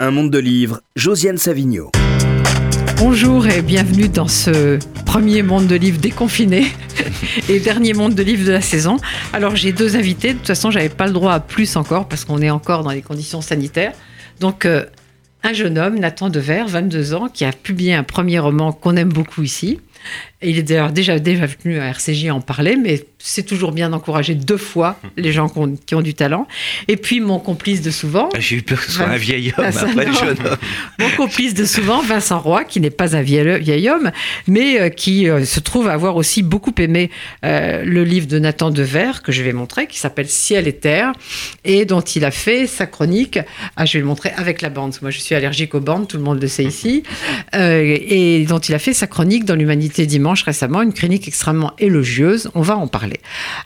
Un monde de livres, Josiane Savigno. Bonjour et bienvenue dans ce premier monde de livres déconfiné et dernier monde de livres de la saison. Alors j'ai deux invités, de toute façon j'avais pas le droit à plus encore parce qu'on est encore dans les conditions sanitaires. Donc euh, un jeune homme, Nathan Dever, 22 ans, qui a publié un premier roman qu'on aime beaucoup ici. Il est d'ailleurs déjà, déjà venu à RCJ en parler, mais c'est toujours bien d'encourager deux fois les gens qui ont, qui ont, du talent. Et puis mon complice de souvent. Ah, j'ai eu peur que ce soit un vieil homme, après jeune homme. Mon complice de souvent, Vincent Roy, qui n'est pas un vieil, vieil homme, mais euh, qui euh, se trouve avoir aussi beaucoup aimé euh, le livre de Nathan Dever, que je vais montrer, qui s'appelle Ciel et Terre, et dont il a fait sa chronique. Ah, je vais le montrer avec la bande. Moi, je suis allergique aux bandes, tout le monde le sait ici. et dont il a fait sa chronique dans l'Humanité Dimanche récemment, une chronique extrêmement élogieuse. On va en parler.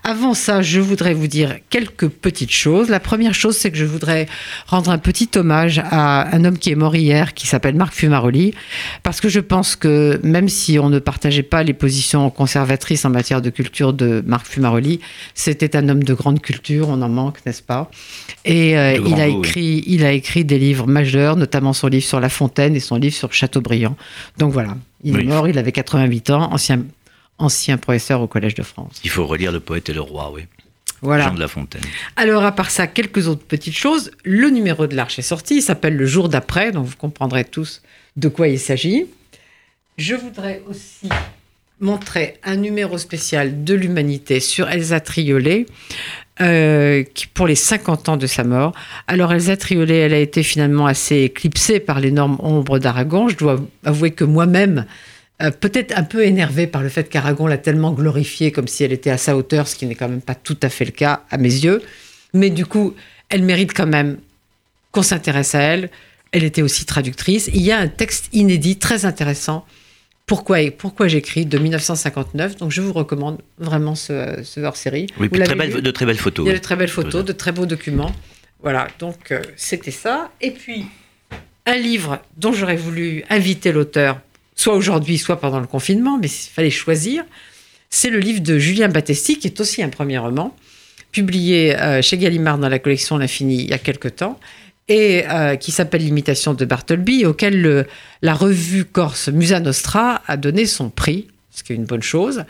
Avant ça, je voudrais vous dire quelques petites choses. La première chose, c'est que je voudrais rendre un petit hommage à un homme qui est mort hier, qui s'appelle Marc Fumaroli, parce que je pense que même si on ne partageait pas les positions conservatrices en matière de culture de Marc Fumaroli, c'était un homme de grande culture, on en manque, n'est-ce pas? Et euh, il, a écrit, il a écrit des livres majeurs, notamment son livre sur La Fontaine et son livre sur Chateaubriand. Donc voilà, il est mort, il avait 88 ans, ancien ancien professeur au Collège de France. Il faut relire Le poète et le roi, oui. Voilà. Jean de La Fontaine. Alors, à part ça, quelques autres petites choses. Le numéro de l'Arche est sorti, il s'appelle Le jour d'après, donc vous comprendrez tous de quoi il s'agit. Je voudrais aussi montrer un numéro spécial de l'humanité sur Elsa Triolet. Euh, pour les 50 ans de sa mort. Alors Elsa Triolet, elle a été finalement assez éclipsée par l'énorme ombre d'Aragon. Je dois avouer que moi-même, euh, peut-être un peu énervée par le fait qu'Aragon l'a tellement glorifiée comme si elle était à sa hauteur, ce qui n'est quand même pas tout à fait le cas à mes yeux. Mais du coup, elle mérite quand même qu'on s'intéresse à elle. Elle était aussi traductrice. Il y a un texte inédit très intéressant. Pourquoi, pourquoi j'écris de 1959. Donc je vous recommande vraiment ce, ce hors-série. Oui, très belle, de très belles photos. Il y a de très belles photos, de très beaux documents. Voilà, donc euh, c'était ça. Et puis, un livre dont j'aurais voulu inviter l'auteur soit aujourd'hui, soit pendant le confinement, mais il fallait choisir. C'est le livre de Julien Battesti, qui est aussi un premier roman, publié euh, chez Gallimard dans la collection L'Infini il y a quelque temps, et euh, qui s'appelle L'imitation de Bartleby, auquel la revue corse Musa Nostra a donné son prix, ce qui est une bonne chose.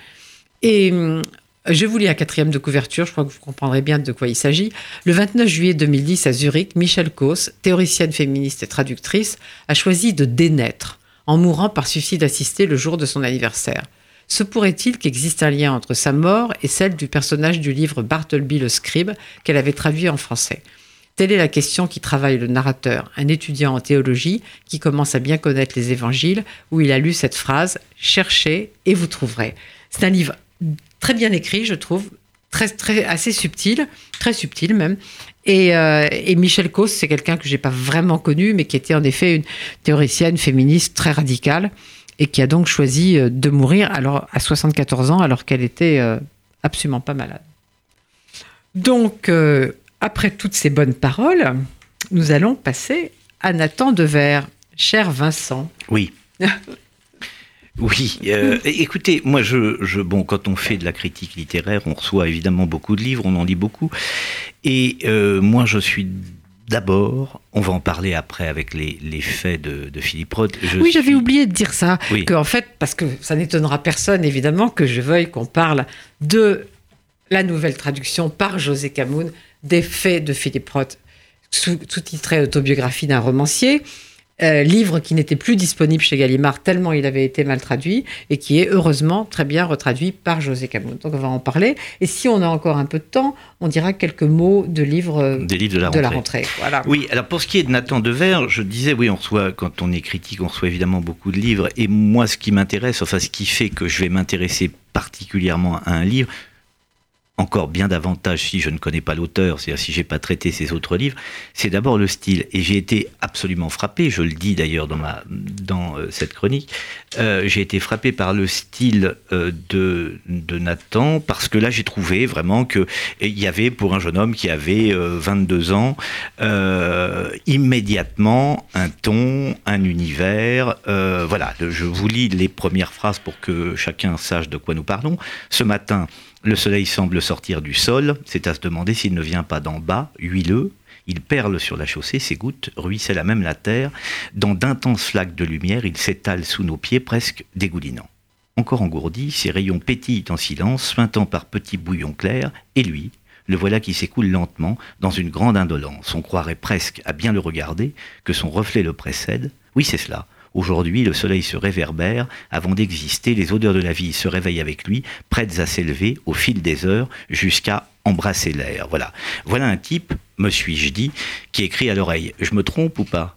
Et hum, je vous lis la quatrième de couverture, je crois que vous comprendrez bien de quoi il s'agit. Le 29 juillet 2010 à Zurich, Michel Kos, théoricienne féministe et traductrice, a choisi de dénaître en mourant par suicide assisté le jour de son anniversaire. Se pourrait-il qu'existe un lien entre sa mort et celle du personnage du livre Bartleby le scribe qu'elle avait traduit en français? Telle est la question qui travaille le narrateur, un étudiant en théologie qui commence à bien connaître les évangiles, où il a lu cette phrase Cherchez et vous trouverez. C'est un livre très bien écrit, je trouve, très, très, assez subtil, très subtil même. Et, euh, Michel Causse, c'est quelqu'un que j'ai pas vraiment connu, mais qui était en effet une théoricienne féministe très radicale et qui a donc choisi euh, de mourir alors à 74 ans alors qu'elle était euh, absolument pas malade. Donc, après toutes ces bonnes paroles, nous allons passer à Nathan Dever. Cher Vincent. Oui. Oui, euh, écoutez, moi, je, je, bon, quand on fait de la critique littéraire, on reçoit évidemment beaucoup de livres, on en lit beaucoup, et euh, moi, je suis D'abord, on va en parler après avec les, les faits de, de, Philippe Roth. oui, j'avais oublié de dire ça. Oui. Que, en fait, parce que ça n'étonnera personne, évidemment, que je veuille qu'on parle de la nouvelle traduction par José Camoun des faits de Philippe Roth, sous-titré Autobiographie d'un romancier. Euh, livre qui n'était plus disponible chez Gallimard tellement il avait été mal traduit et qui est heureusement très bien retraduit par José Camus. Donc on va en parler. Et si on a encore un peu de temps, on dira quelques mots de livres, Des livres de la de rentrée. La rentrée. Voilà. Oui, alors pour ce qui est de Nathan Dever, je disais, oui, on reçoit, quand on est critique, on reçoit évidemment beaucoup de livres. Et moi, ce qui m'intéresse, enfin ce qui fait que je vais m'intéresser particulièrement à un livre, encore bien davantage si je ne connais pas l'auteur, c'est-à-dire si j'ai pas traité ses autres livres, c'est d'abord le style. Et j'ai été absolument frappé, je le dis d'ailleurs dans, ma, dans euh, cette chronique, euh, j'ai été frappé par le style euh, de, de Nathan, parce que là j'ai trouvé vraiment que il y avait pour un jeune homme qui avait 22 ans, immédiatement un ton, un univers. voilà, je vous lis les premières phrases pour que chacun sache de quoi nous parlons. Ce matin, le soleil semble sortir du sol, c'est à se demander s'il ne vient pas d'en bas, huileux. Il perle sur la chaussée, ses gouttes ruissellent à même la terre. Dans d'intenses flaques de lumière, il s'étale sous nos pieds, presque dégoulinant. Encore engourdi, ses rayons pétillent en silence, suintant par petits bouillons clairs, et lui, le voilà qui s'écoule lentement, dans une grande indolence. On croirait presque, à bien le regarder, que son reflet le précède. Oui, c'est cela. Aujourd'hui, le soleil se réverbère. Avant d'exister, les odeurs de la vie se réveillent avec lui, prêtes à s'élever au fil des heures jusqu'à embrasser l'air. Voilà. Voilà un type, me suis-je dit, qui écrit à l'oreille. Je me trompe ou pas?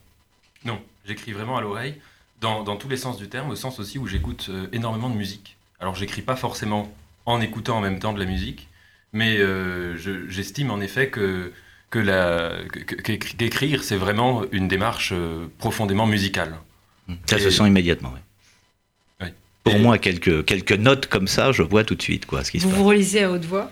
Non, j'écris vraiment à l'oreille, dans, tous les sens du terme, au sens aussi où j'écoute euh, énormément de musique. Alors, j'écris pas forcément en écoutant en même temps de la musique, mais euh, j'estime en effet que qu'écrire, c'est vraiment une démarche euh, profondément musicale. Ça se sent immédiatement. Pour moi, quelques, quelques notes comme ça, je vois tout de suite quoi, ce qui vous se Vous relisez à haute voix?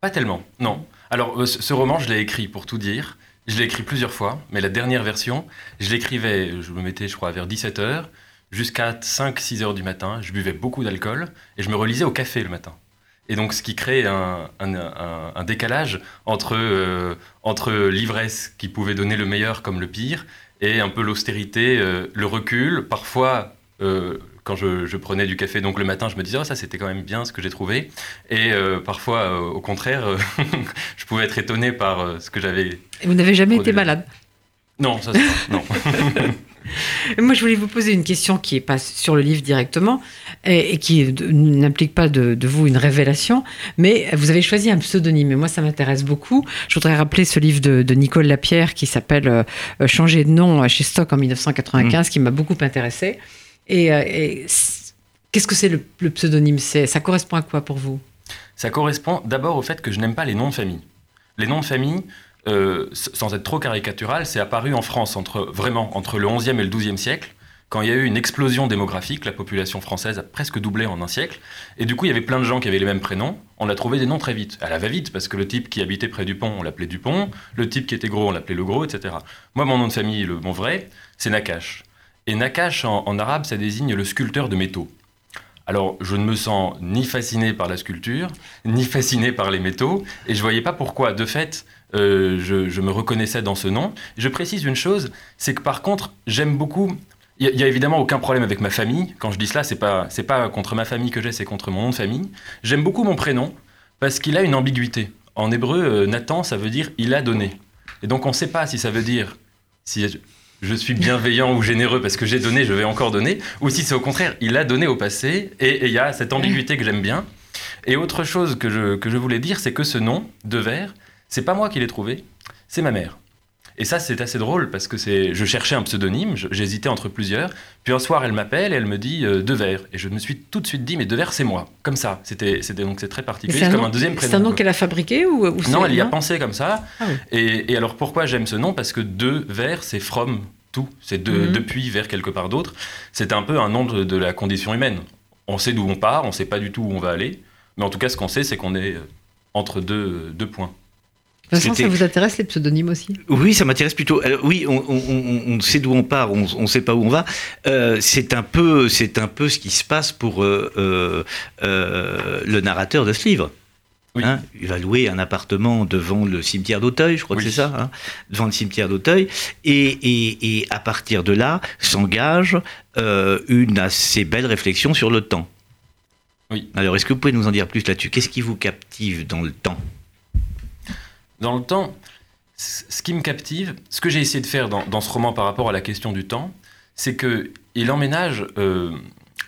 Pas tellement, non. Alors, euh, ce roman, je l'ai écrit pour tout dire. Je l'ai écrit plusieurs fois, mais la dernière version, je l'écrivais, je me mettais, je crois, vers 17h, jusqu'à 5-6 heures du matin. Je buvais beaucoup d'alcool et je me relisais au café le matin. Et donc, ce qui crée un, un, décalage entre, euh, entre l'ivresse qui pouvait donner le meilleur comme le pire et un peu l'austérité, euh, le recul. Parfois, euh, quand je, prenais du café donc le matin, je me disais oh, ça c'était quand même bien ce que j'ai trouvé. Et euh, parfois, au contraire, je pouvais être étonné par ce que j'avais. Et vous n'avez jamais été malade? Non, ça c'est non. Moi, je voulais vous poser une question qui est pas sur le livre directement et, qui n'implique pas de, vous une révélation, mais vous avez choisi un pseudonyme et moi, ça m'intéresse beaucoup. Je voudrais rappeler ce livre de, Nicole Lapierre qui s'appelle euh, Changer de nom chez Stock en 1995, mm. qui m'a beaucoup intéressé. Et, euh, qu'est-ce que c'est le, le pseudonyme? Ça correspond à quoi pour vous? Ça correspond d'abord au fait que je n'aime pas les noms de famille. Les noms de famille, euh, sans être trop caricatural, c'est apparu en France entre, vraiment entre le XIe et le XIIe siècle, quand il y a eu une explosion démographique, la population française a presque doublé en un siècle, et du coup il y avait plein de gens qui avaient les mêmes prénoms, on a trouvé des noms très vite. Elle va vite, parce que le type qui habitait près du pont, on l'appelait Dupont, le type qui était gros, on l'appelait le gros, etc. Moi, mon nom de famille, le, mon vrai, c'est Nakash. Et Nakash, en arabe, ça désigne le sculpteur de métaux. Alors, je ne me sens ni fasciné par la sculpture, ni fasciné par les métaux, et je voyais pas pourquoi. De fait, euh, je, me reconnaissais dans ce nom. Je précise une chose, c'est que par contre, j'aime beaucoup. Il n'y a, évidemment aucun problème avec ma famille. Quand je dis cela, c'est pas pas contre ma famille que j'ai, c'est contre mon nom de famille. J'aime beaucoup mon prénom parce qu'il a une ambiguïté. En hébreu, euh, Nathan, ça veut dire il a donné. Et donc, on ne sait pas si ça veut dire si je suis bienveillant ou généreux parce que j'ai donné, je vais encore donner, ou si c'est au contraire, il a donné au passé, et il y a cette ambiguïté que j'aime bien. Et autre chose que je, que je voulais dire, c'est que ce nom, de verre, c'est pas moi qui l'ai trouvé, c'est ma mère. Et ça, c'est assez drôle parce que c'est, je cherchais un pseudonyme, j'hésitais entre plusieurs. Puis un soir, elle m'appelle et elle me dit euh, Devers. Et je me suis tout de suite dit Mais Devers, c'est moi. Comme ça. C'était, c'était donc c'est très particulier. C'est comme un deuxième prénom. C'est un nom qu'elle a fabriqué ou, Non, elle y a pensé comme ça. Ah et, alors pourquoi j'aime ce nom? Parce que Devers, c'est from tout. C'est de, mhm. depuis vers quelque part d'autre. C'est un peu un nom de, la condition humaine. On sait d'où on part, on sait pas du tout où on va aller. Mais en tout cas, ce qu'on sait, c'est qu'on est entre deux, deux points. Vincent, ça vous intéresse les pseudonymes aussi? Oui, ça m'intéresse plutôt. oui, on, sait d'où on part, on ne sait pas où on va. Euh, c'est un peu, c'est un peu ce qui se passe pour euh, euh, le narrateur de ce livre. Hein, il va louer un appartement devant le cimetière d'Auteuil, je crois que c'est ça, hein, devant le cimetière d'Auteuil, et, à partir de là s'engage une assez belle réflexion sur le temps. Oui. Alors, est-ce que vous pouvez nous en dire plus là-dessus? Qu'est-ce qui vous captive dans le temps? Dans le temps, ce qui me captive, ce que j'ai essayé de faire dans, ce roman par rapport à la question du temps, c'est qu'il emménage euh,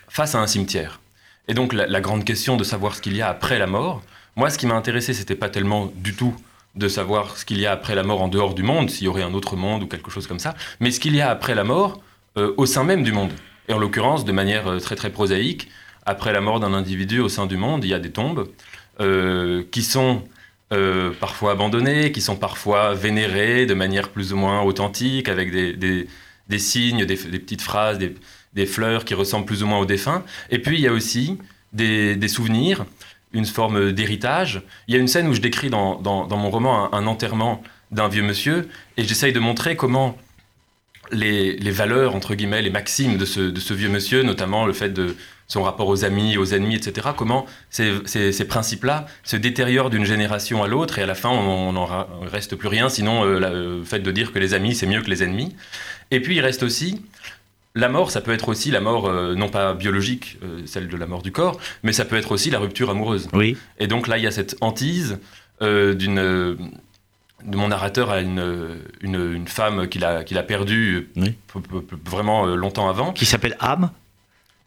face à un cimetière. Et donc la, grande question de savoir ce qu'il y a après la mort, moi ce qui m'a intéressé, c'était pas tellement du tout de savoir ce qu'il y a après la mort en dehors du monde, s'il y aurait un autre monde ou quelque chose comme ça, mais ce qu'il y a après la mort euh, au sein même du monde. Et en l'occurrence, de manière euh, très très prosaïque, après la mort d'un individu au sein du monde, il y a des tombes qui sont euh, parfois abandonnés, qui sont parfois vénérés de manière plus ou moins authentique, avec des, signes, des, petites phrases, des, fleurs qui ressemblent plus ou moins aux défunts. Et puis il y a aussi des, souvenirs, une forme d'héritage. Il y a une scène où je décris dans, mon roman un, enterrement d'un vieux monsieur, et j'essaye de montrer comment les, valeurs, entre guillemets, les maximes de ce, vieux monsieur, notamment le fait de son rapport aux amis, aux ennemis, etc. Comment ces, principes-là se détériorent d'une génération à l'autre et à la fin, on n'en reste plus rien, sinon euh, le fait de dire que les amis, c'est mieux que les ennemis. Et puis, il reste aussi la mort, ça peut être aussi la mort, euh, non pas biologique, euh, celle de la mort du corps, mais ça peut être aussi la rupture amoureuse. Oui. Et donc là, il y a cette hantise d'une mon narrateur à une, une, femme qu'il a, qu'il a perdue vraiment euh, longtemps avant. Qui s'appelle Am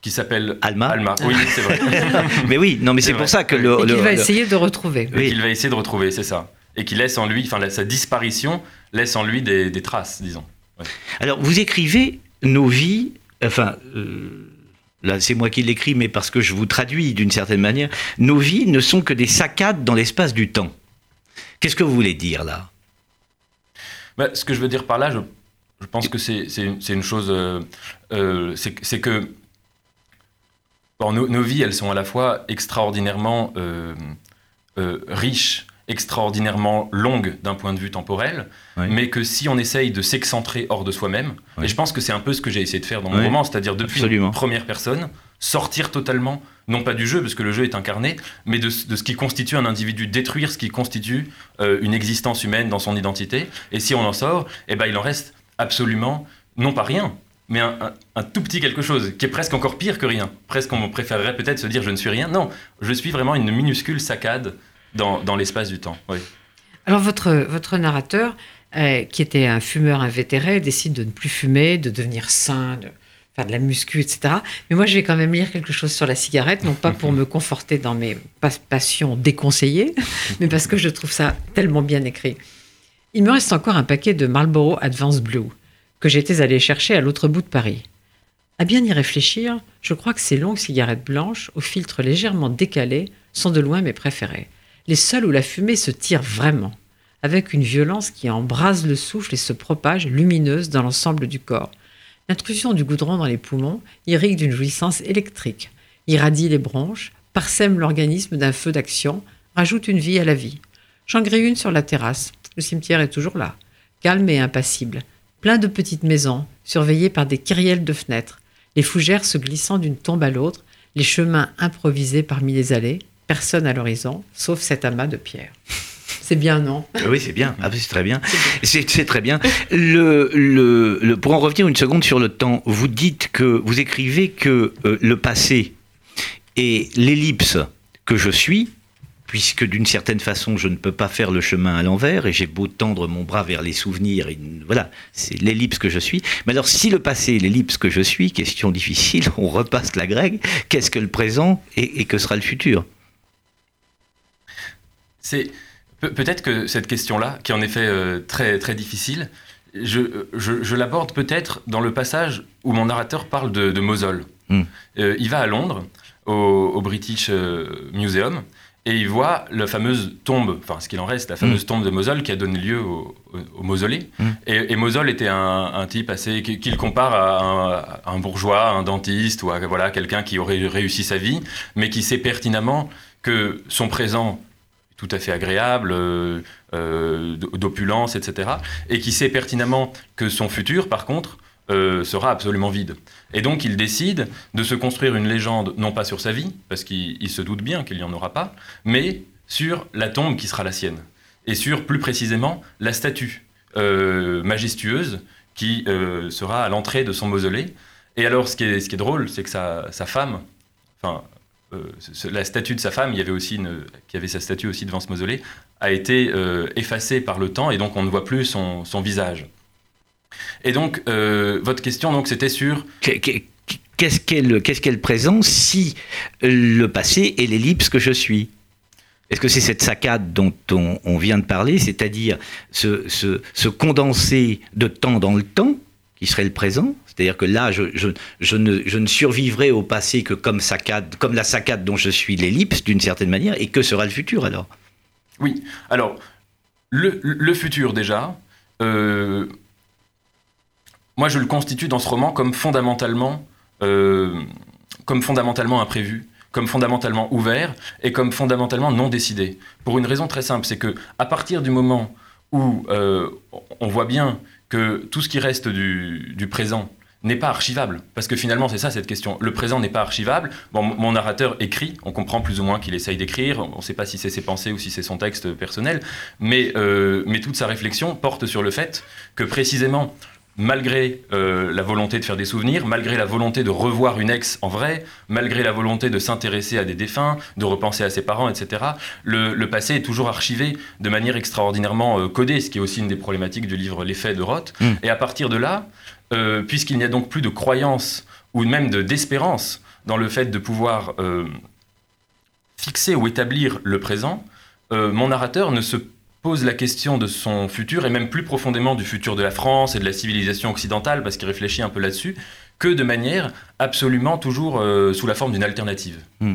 Qui s'appelle Alma. Alma, oui, c'est vrai. mais oui, non, mais c'est pour ça que le. Et qu'il va essayer de retrouver. Oui. Qu'il va essayer de retrouver, c'est ça. Et qui laisse en lui, enfin, sa disparition laisse en lui des, des traces, disons. Alors, vous écrivez nos vies, enfin. Euh, là, c'est moi qui l'écris, mais parce que je vous traduis d'une certaine manière. Nos vies ne sont que des saccades dans l'espace du temps. Qu'est-ce que vous voulez dire là? Bah, Ce que je veux dire par là, je, pense que c'est une, chose, euh, euh, c'est que nos, vies, elles sont à la fois extraordinairement euh, riches, extraordinairement longues d'un point de vue temporel, mais que si on essaye de s'excentrer hors de soi-même, et je pense que c'est un peu ce que j'ai essayé de faire dans mon roman, c'est-à-dire depuis une première personne, sortir totalement non pas du jeu, parce que le jeu est incarné, mais de, ce qui constitue un individu, détruire ce qui constitue euh, une existence humaine dans son identité. Et si on en sort, eh ben, il en reste absolument, non pas rien, mais un, tout petit quelque chose, qui est presque encore pire que rien. Presque on préférerait peut-être se dire je ne suis rien. Non, je suis vraiment une minuscule saccade dans, dans l'espace du temps. Oui. Alors votre, votre narrateur, euh, qui était un fumeur invétéré, décide de ne plus fumer, de devenir sain, faire de la muscu, etc. Mais moi, je vais quand même lire quelque chose sur la cigarette, non pas pour me conforter dans mes passions déconseillées, mais parce que je trouve ça tellement bien écrit. Il me reste encore un paquet de Marlboro Advance Blue que j'étais allé chercher à l'autre bout de Paris. À bien y réfléchir, je crois que ces longues cigarettes blanches, au filtre légèrement décalé, sont de loin mes préférées. Les seules où la fumée se tire vraiment, avec une violence qui embrase le souffle et se propage lumineuse dans l'ensemble du corps. L'intrusion du goudron dans les poumons irrigue d'une jouissance électrique, irradie les bronches, parsème l'organisme d'un feu d'action, rajoute une vie à la vie. J'en grille une sur la terrasse. Le cimetière est toujours là, calme et impassible. Plein de petites maisons, surveillées par des kyrielles de fenêtres, les fougères se glissant d'une tombe à l'autre, les chemins improvisés parmi les allées, personne à l'horizon, sauf cet amas de pierres. C'est bien, non? Oui, c'est bien. Ah, c'est très bien. C'est très bien. Le, le, pour en revenir une seconde sur le temps, vous dites que vous écrivez que euh, le passé est l'ellipse que je suis, puisque d'une certaine façon, je ne peux pas faire le chemin à l'envers, et j'ai beau tendre mon bras vers les souvenirs, et voilà, c'est l'ellipse que je suis. Mais alors, si le passé est l'ellipse que je suis, question difficile, on repasse la grecque, qu'est-ce que le présent et, et que sera le futur? C'est peut-être que cette question-là, qui est en effet euh, très, très difficile, je, je, l'aborde peut-être dans le passage où mon narrateur parle de, de Mosole. Hmm. Euh, il va à Londres, au, British euh, Museum, et il voit la fameuse tombe, enfin ce qu'il en reste, la fameuse hmm. tombe de Mosole qui a donné lieu au, mausolée. Hmm. Et, et, Mosole était un, type assez qu'il compare à un, bourgeois, un dentiste ou à voilà quelqu'un qui aurait réussi sa vie, mais qui sait pertinemment que son présent tout à fait agréable, euh, euh, d'opulence, etc. Et qui sait pertinemment que son futur, par contre, euh, sera absolument vide. Et donc il décide de se construire une légende, non pas sur sa vie, parce qu'il se doute bien qu'il n'y en aura pas, mais sur la tombe qui sera la sienne. Et sur, plus précisément, la statue majestueuse qui sera à l'entrée de son mausolée. Et alors, ce qui est, ce qui est drôle, c'est que sa, sa femme, enfin, la statue de sa femme, il y avait aussi qui avait sa statue aussi devant ce mausolée, a été euh, effacée par le temps et donc on ne voit plus son, visage. Et donc, euh, votre question, donc, c'était sur... Qu'est-ce qu'est le, le, présent si le passé est l'ellipse que je suis? Est-ce que c'est cette saccade dont on, vient de parler, c'est-à-dire ce, ce, ce condensé de temps dans le temps, qui serait le présent. C'est-à-dire que là, je, ne, survivrai au passé que comme, la saccade dont je suis l'ellipse, d'une certaine manière, et que sera le futur alors? Oui, alors, le, le futur déjà, euh, moi je le constitue dans ce roman comme fondamentalement, euh, comme fondamentalement imprévu comme fondamentalement ouvert et comme fondamentalement non décidé. Pour une raison très simple, c'est que à partir du moment où euh, on voit bien que tout ce qui reste du, présent n'est pas archivable. Parce que finalement, c'est ça cette question. Le présent n'est pas archivable. Bon, mon narrateur écrit, on comprend plus ou moins qu'il essaye d'écrire, on ne sait pas si c'est ses pensées ou si c'est son texte personnel, mais, euh, mais toute sa réflexion porte sur le fait que précisément, malgré euh, la volonté de faire des souvenirs, malgré la volonté de revoir une ex en vrai, malgré la volonté de s'intéresser à des défunts, de repenser à ses parents, etc., le, passé est toujours archivé de manière extraordinairement euh, codée, ce qui est aussi une des problématiques du livre L'effet de Roth. Mm. Et à partir de là, euh, puisqu'il n'y a donc plus de croyance ou même d'espérance dans le fait de pouvoir fixer ou établir le présent, mon narrateur ne se pose la question de son futur, et même plus profondément du futur de la France et de la civilisation occidentale, parce qu'il réfléchit un peu là-dessus, que de manière absolument toujours sous la forme d'une alternative. Hmm.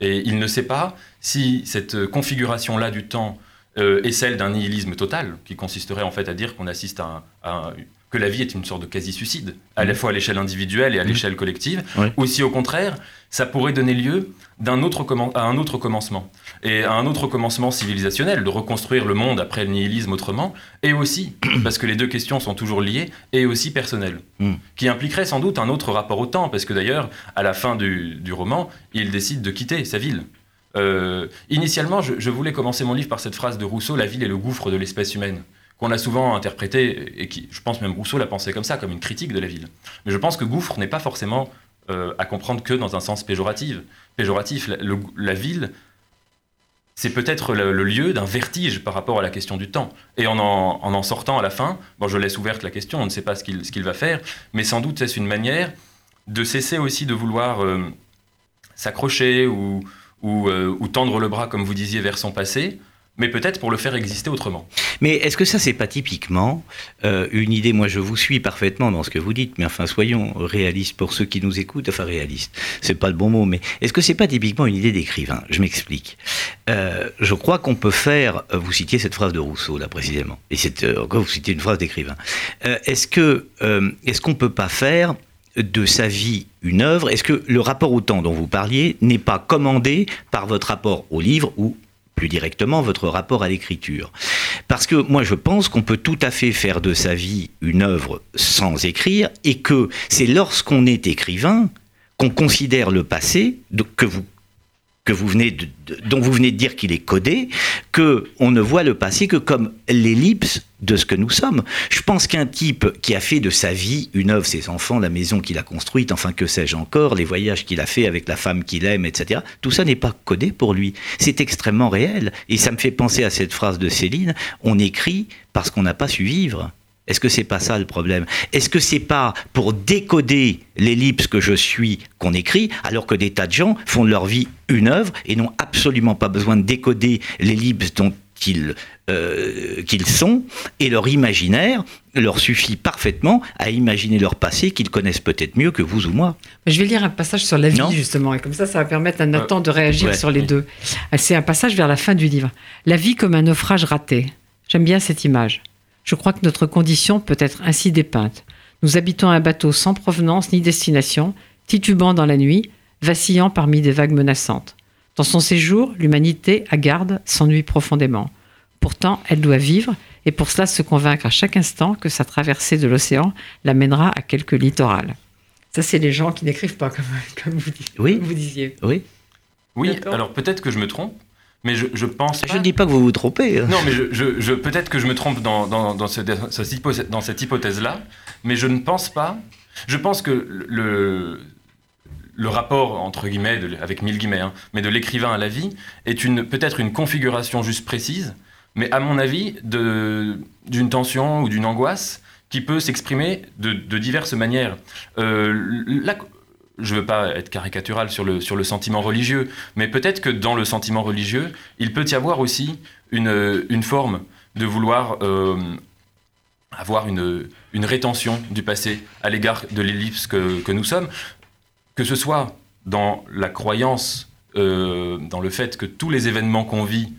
Et il ne sait pas si cette configuration-là du temps est celle d'un nihilisme total, qui consisterait en fait à dire qu'on assiste à, à que la vie est une sorte de quasi-suicide, à la mmh. fois à l'échelle individuelle et à mmh. l'échelle collective, ou si au contraire, ça pourrait donner lieu autre à un autre commencement, et à un autre commencement civilisationnel, de reconstruire le monde après le nihilisme autrement, et aussi, parce que les deux questions sont toujours liées, et aussi personnel, mmh. qui impliquerait sans doute un autre rapport au temps, parce que d'ailleurs, à la fin du, roman, il décide de quitter sa ville. Euh, initialement, je voulais commencer mon livre par cette phrase de Rousseau, La ville est le gouffre de l'espèce humaine qu'on a souvent interprété, et qui, je pense même Rousseau l'a pensé comme ça, comme une critique de la ville. Mais je pense que gouffre n'est pas forcément euh, à comprendre que dans un sens péjoratif. Péjoratif, la, ville, c'est peut-être le, lieu d'un vertige par rapport à la question du temps. Et en en, sortant à la fin, bon, je laisse ouverte la question, on ne sait pas ce qu'il va faire, mais sans doute c'est une manière de cesser aussi de vouloir euh, s'accrocher ou, euh, ou, tendre le bras, comme vous disiez, vers son passé, mais peut-être pour le faire exister autrement. Mais est-ce que ça, c'est pas typiquement euh, une idée Moi, je vous suis parfaitement dans ce que vous dites, mais enfin, soyons réalistes pour ceux qui nous écoutent. Enfin, réalistes, c'est pas le bon mot, mais est-ce que c'est pas typiquement une idée d'écrivain? Je m'explique. Euh, je crois qu'on peut faire. Euh, vous citiez cette phrase de Rousseau là précisément, et c'est encore vous citez une phrase d'écrivain. est-ce que est-ce qu'on peut pas faire de sa vie une œuvre? Est-ce que le rapport au temps dont vous parliez n'est pas commandé par votre rapport au livre ou plus directement votre rapport à l'écriture. Parce que moi je pense qu'on peut tout à fait faire de sa vie une œuvre sans écrire et que c'est lorsqu'on est écrivain qu'on considère le passé, que vous que vous venez de, dont vous venez de dire qu'il est codé, que on ne voit le passé que comme l'ellipse de ce que nous sommes. Je pense qu'un type qui a fait de sa vie une œuvre, ses enfants, la maison qu'il a construite, enfin que sais-je encore, les voyages qu'il a fait avec la femme qu'il aime, etc., tout ça n'est pas codé pour lui. C'est extrêmement réel. Et ça me fait penser à cette phrase de Céline, on écrit parce qu'on n'a pas su vivre. Est-ce que c'est pas ça le problème? Est-ce que c'est pas pour décoder l'ellipse que je suis qu'on écrit, alors que des tas de gens font de leur vie une œuvre et n'ont absolument pas besoin de décoder l'ellipse dont ils, euh, qu'ils sont, et leur imaginaire leur suffit parfaitement à imaginer leur passé qu'ils connaissent peut-être mieux que vous ou moi. Je vais lire un passage sur la vie, justement, et comme ça, ça va permettre à Nathan de réagir sur les deux. C'est un passage vers la fin du livre. La vie comme un naufrage raté. J'aime bien cette image. Je crois que notre condition peut être ainsi dépeinte. Nous habitons un bateau sans provenance ni destination, titubant dans la nuit, vacillant parmi des vagues menaçantes. Dans son séjour, l'humanité, à garde, s'ennuie profondément. Pourtant, elle doit vivre, et pour cela se convaincre à chaque instant que sa traversée de l'océan l'amènera à quelque littoral. Ça, c'est les gens qui n'écrivent pas, comme, vous, oui. vous disiez. Oui. Oui, alors peut-être que je me trompe, mais je, je pense. Je ne dis pas que vous vous trompez. Hein. Non, mais je, je, peut-être que je me trompe dans, dans, dans, ce, dans cette hypothèse-là, mais je ne pense pas. Je pense que le, le rapport, entre guillemets, avec mille guillemets, hein, mais de l'écrivain à la vie, est peut-être une configuration juste précise, mais à mon avis, d'une tension ou d'une angoisse qui peut s'exprimer de, de, diverses manières. Euh, je ne veux pas être caricatural sur le, sur le sentiment religieux, mais peut-être que dans le sentiment religieux, il peut y avoir aussi une, une forme de vouloir euh, avoir une, une rétention du passé à l'égard de l'ellipse que, que, nous sommes, que ce soit dans la croyance, euh, dans le fait que tous les événements qu'on vit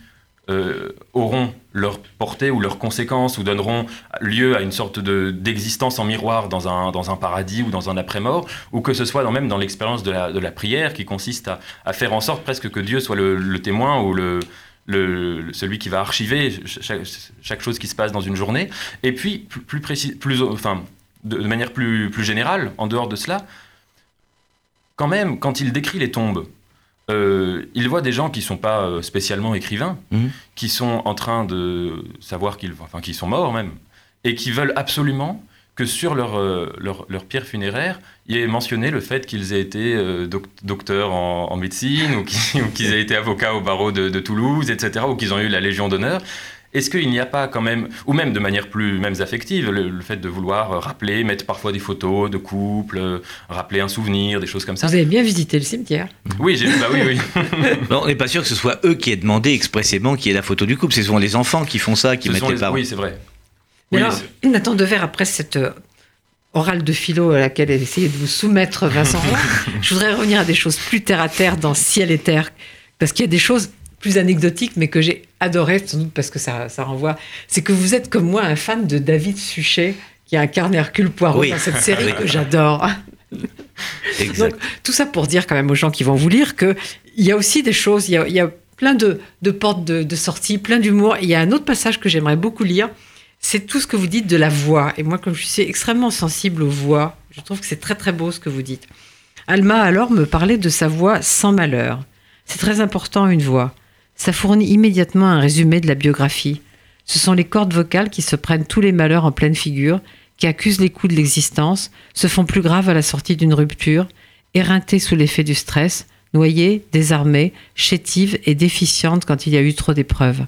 euh, auront leur portée ou leurs conséquences ou donneront lieu à une sorte d'existence en miroir dans un, dans un paradis ou dans un après-mort, ou que ce soit dans, même dans l'expérience de la, de prière qui consiste à, à, faire en sorte presque que Dieu soit le, témoin ou le, le, celui qui va archiver chaque, chose qui se passe dans une journée. Et puis, plus, précis, plus, enfin, de, manière plus, plus générale, en dehors de cela, quand même, quand il décrit les tombes, euh, il voit des gens qui ne sont pas euh, spécialement écrivains, mmh. qui sont en train de savoir qu'ils enfin, sont morts même, et qui veulent absolument que sur leur, euh, leur, leur, pierre funéraire, il est mentionné le fait qu'ils aient été euh, docteurs en, médecine, ou qu'ils aient été avocats au barreau de, Toulouse, etc., ou qu'ils ont eu la Légion d'honneur. Est-ce qu'il n'y a pas quand même, ou même de manière plus même affective, le, fait de vouloir rappeler, mettre parfois des photos de couple, rappeler un souvenir, des choses comme ça Vous avez bien visité le cimetière Oui, j'ai bah oui, oui. on n'est pas sûr que ce soit eux qui aient demandé expressément qu'il y ait la photo du couple. C'est souvent les enfants qui font ça, qui mettent les, parents. Oui, c'est vrai. Oui, alors, Nathan Dever, après cette euh, orale de philo à laquelle elle essayait de vous soumettre Vincent je voudrais revenir à des choses plus terre à terre dans Ciel et Terre, parce qu'il y a des choses plus anecdotiques, mais que j'ai adoré, sans doute parce que ça, ça renvoie. C'est que vous êtes comme moi un fan de David Suchet, qui incarne Hercule Poirot dans cette série que j'adore. Donc, tout ça pour dire quand même aux gens qui vont vous lire qu'il y a aussi des choses, il y a, plein de, portes de, de sortie, plein d'humour. Il y a un autre passage que j'aimerais beaucoup lire c'est tout ce que vous dites de la voix. Et moi, comme je suis extrêmement sensible aux voix, je trouve que c'est très très beau ce que vous dites. Alma alors me parlait de sa voix sans malheur. C'est très important une voix. Ça fournit immédiatement un résumé de la biographie. Ce sont les cordes vocales qui se prennent tous les malheurs en pleine figure, qui accusent les coups de l'existence, se font plus graves à la sortie d'une rupture, éreintées sous l'effet du stress, noyées, désarmées, chétives et déficientes quand il y a eu trop d'épreuves.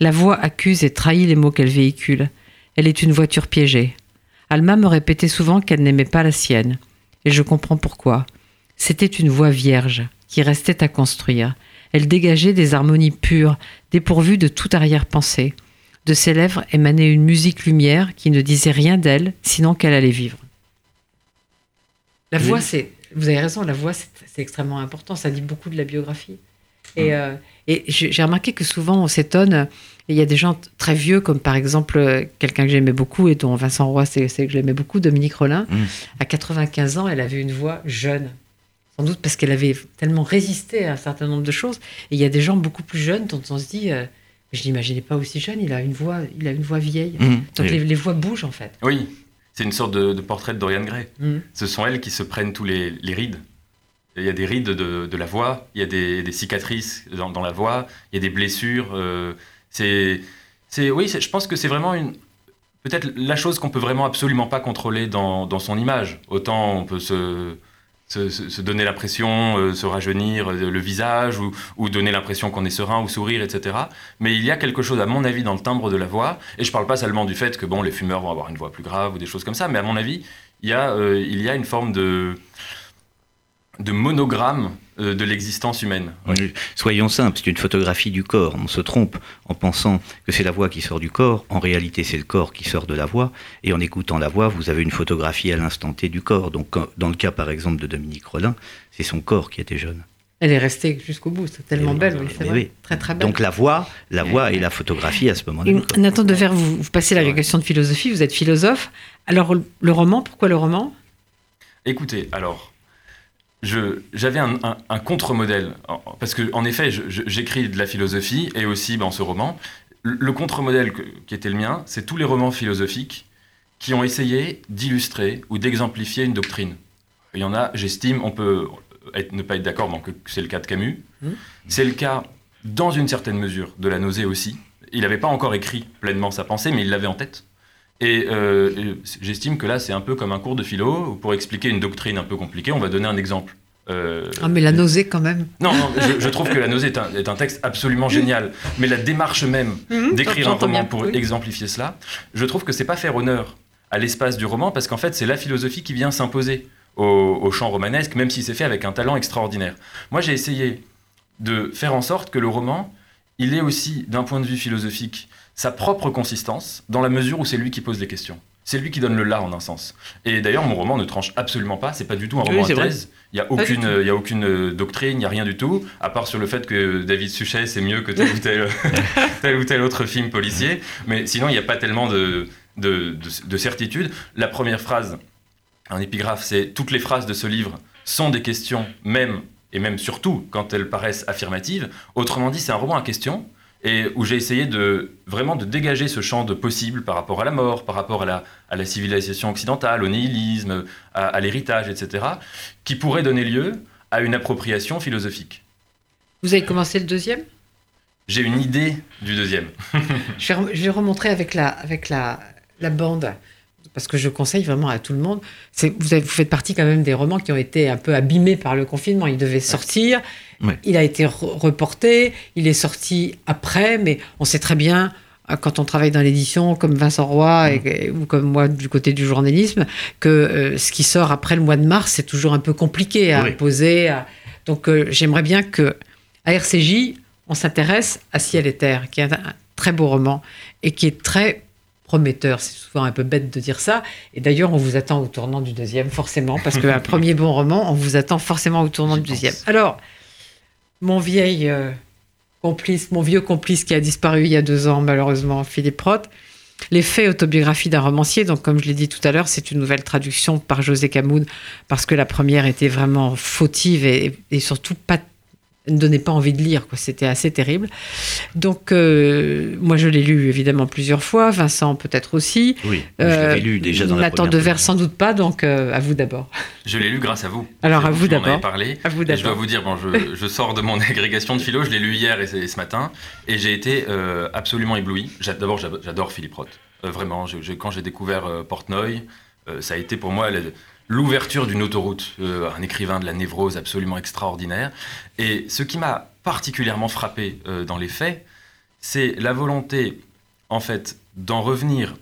La voix accuse et trahit les mots qu'elle véhicule. Elle est une voiture piégée. Alma me répétait souvent qu'elle n'aimait pas la sienne. Et je comprends pourquoi. C'était une voix vierge, qui restait à construire. Elle dégageait des harmonies pures, dépourvues de toute arrière-pensée. De ses lèvres émanait une musique lumière qui ne disait rien d'elle, sinon qu'elle allait vivre. La voix, c'est. Vous avez raison, la voix, c'est extrêmement important. Ça dit beaucoup de la biographie. Et, euh, et j'ai remarqué que souvent, on s'étonne. Il y a des gens très vieux, comme par exemple quelqu'un que j'aimais beaucoup et dont Vincent Roy, c'est que j'aimais beaucoup, Dominique Rollin. Mm. À 95 ans, elle avait une voix jeune. Sans doute parce qu'elle avait tellement résisté à un certain nombre de choses. Et il y a des gens beaucoup plus jeunes dont on se dit, euh, je n'imaginais pas aussi jeune, il a une voix, il a une voix vieille. Mm. Donc les, voix bougent en fait. Oui, c'est une sorte de, portrait de Dorian Gray. Mm. Ce sont elles qui se prennent tous les, les rides. Il y a des rides de, la voix, il y a des, cicatrices dans, la voix, il y a des blessures. Euh, c'est, oui, je pense que c'est vraiment une, peut-être la chose qu'on peut vraiment absolument pas contrôler dans, son image. Autant on peut se, se, donner l'impression, euh, se rajeunir euh, le visage, ou, donner l'impression qu'on est serein, ou sourire, etc. Mais il y a quelque chose, à mon avis, dans le timbre de la voix, et je parle pas seulement du fait que bon, les fumeurs vont avoir une voix plus grave, ou des choses comme ça, mais à mon avis, il y a, a une forme de de monogramme euh, de l'existence humaine. Soyons simples, c'est une photographie du corps. On se trompe en pensant que c'est la voix qui sort du corps. En réalité, c'est le corps qui sort de la voix. Et en écoutant la voix, vous avez une photographie à l'instant T du corps. Donc, dans le cas, par exemple, de Dominique Rollin, c'est son corps qui était jeune. Elle est restée jusqu'au bout, c'est tellement belle, oui, c'est vrai. Très, très belle. Donc la voix, la voix et la photographie à ce moment-là. Nathan Dever, vous, vous passez la question de philosophie, vous êtes philosophe. Alors, le roman, pourquoi le roman? Écoutez, alors, j'avais un, contre-modèle. Parce que, en effet, j'écris de la philosophie et aussi dans ce roman. Le, contre-modèle qui était le mien, c'est tous les romans philosophiques qui ont essayé d'illustrer ou d'exemplifier une doctrine. Il y en a, j'estime, on peut ne pas être d'accord, c'est le cas de Camus. Mmh. C'est le cas, dans une certaine mesure, de la nausée aussi. Il n'avait pas encore écrit pleinement sa pensée, mais il l'avait en tête. Euh, et j'estime que là, c'est un peu comme un cours de philo, où pour expliquer une doctrine un peu compliquée, on va donner un exemple. Euh, ah, mais la nausée quand même. Non, non je, trouve que la nausée est un, est un, texte absolument génial. Mais la démarche même mhm, d'écrire un roman pour exemplifier cela, je trouve que c'est pas faire honneur à l'espace du roman, parce qu'en fait, c'est la philosophie qui vient s'imposer au, au chant romanesque, même si c'est fait avec un talent extraordinaire. Moi, j'ai essayé de faire en sorte que le roman, il est aussi, d'un point de vue philosophique, sa propre consistance, dans la mesure où c'est lui qui pose les questions. C'est lui qui donne le là en un sens. Et d'ailleurs, mon roman ne tranche absolument pas. C'est pas du tout un roman à thèse. Il n'y a aucune, il y a aucune euh, doctrine, il n'y a rien du tout, à part sur le fait que David Suchet c'est mieux que tel ou tel, tel ou tel autre film policier. Mais sinon, il n'y a pas tellement de, de, de, certitude. La première phrase, un épigraphe, c'est toutes les phrases de ce livre sont des questions, même et même surtout quand elles paraissent affirmatives. Autrement dit, c'est un roman à questions et où j'ai essayé de vraiment de dégager ce champ de possible par rapport à la mort, par rapport à la, à la civilisation occidentale, au nihilisme, à, l'héritage, etc., qui pourrait donner lieu à une appropriation philosophique. Vous avez commencé le deuxième? J'ai une idée du deuxième. je, vais, remontrer avec la, avec la, la bande parce que je conseille vraiment à tout le monde. Vous, vous, faites partie quand même des romans qui ont été un peu abîmés par le confinement. Il devait sortir, il a été reporté, il est sorti après, mais on sait très bien euh, quand on travaille dans l'édition, comme Vincent Roy et, ou comme moi du côté du journalisme, que euh, ce qui sort après le mois de mars, c'est toujours un peu compliqué à poser. Donc euh, j'aimerais bien que à RCJ, on s'intéresse à Ciel et Terre, qui est un très beau roman et qui est très prometteur. C'est souvent un peu bête de dire ça. Et d'ailleurs, on vous attend au tournant du deuxième, forcément, parce qu'un premier bon roman, on vous attend forcément au tournant du deuxième. Alors, mon vieil euh, complice, mon vieux complice qui a disparu il y a deux ans, malheureusement, Philippe Roth, les faits autobiographie d'un romancier, donc comme je l'ai dit tout à l'heure, c'est une nouvelle traduction par José Camoun, parce que la première était vraiment fautive et, et surtout pas ne donnait pas envie de lire. C'était assez terrible. Donc, euh, moi, je l'ai lu évidemment plusieurs fois. Vincent, peut-être aussi. Oui, je l'avais lu déjà dans la première. Nathan sans doute pas. Donc, euh, à vous d'abord. Je l'ai lu grâce à vous. Alors, à vous d'abord. parlé. À vous d'abord. Je dois vous dire, bon, je, sors de mon agrégation de philo. Je l'ai lu hier et, ce matin, et j'ai été euh, absolument ébloui. D'abord, j'adore Philippe Roth. vraiment, quand j'ai découvert Portnoy, ça a été pour moi l'ouverture d'une autoroute, euh, un écrivain de la névrose absolument extraordinaire. Et ce qui m'a particulièrement frappé euh, dans les faits, c'est la volonté, en fait, d'en revenir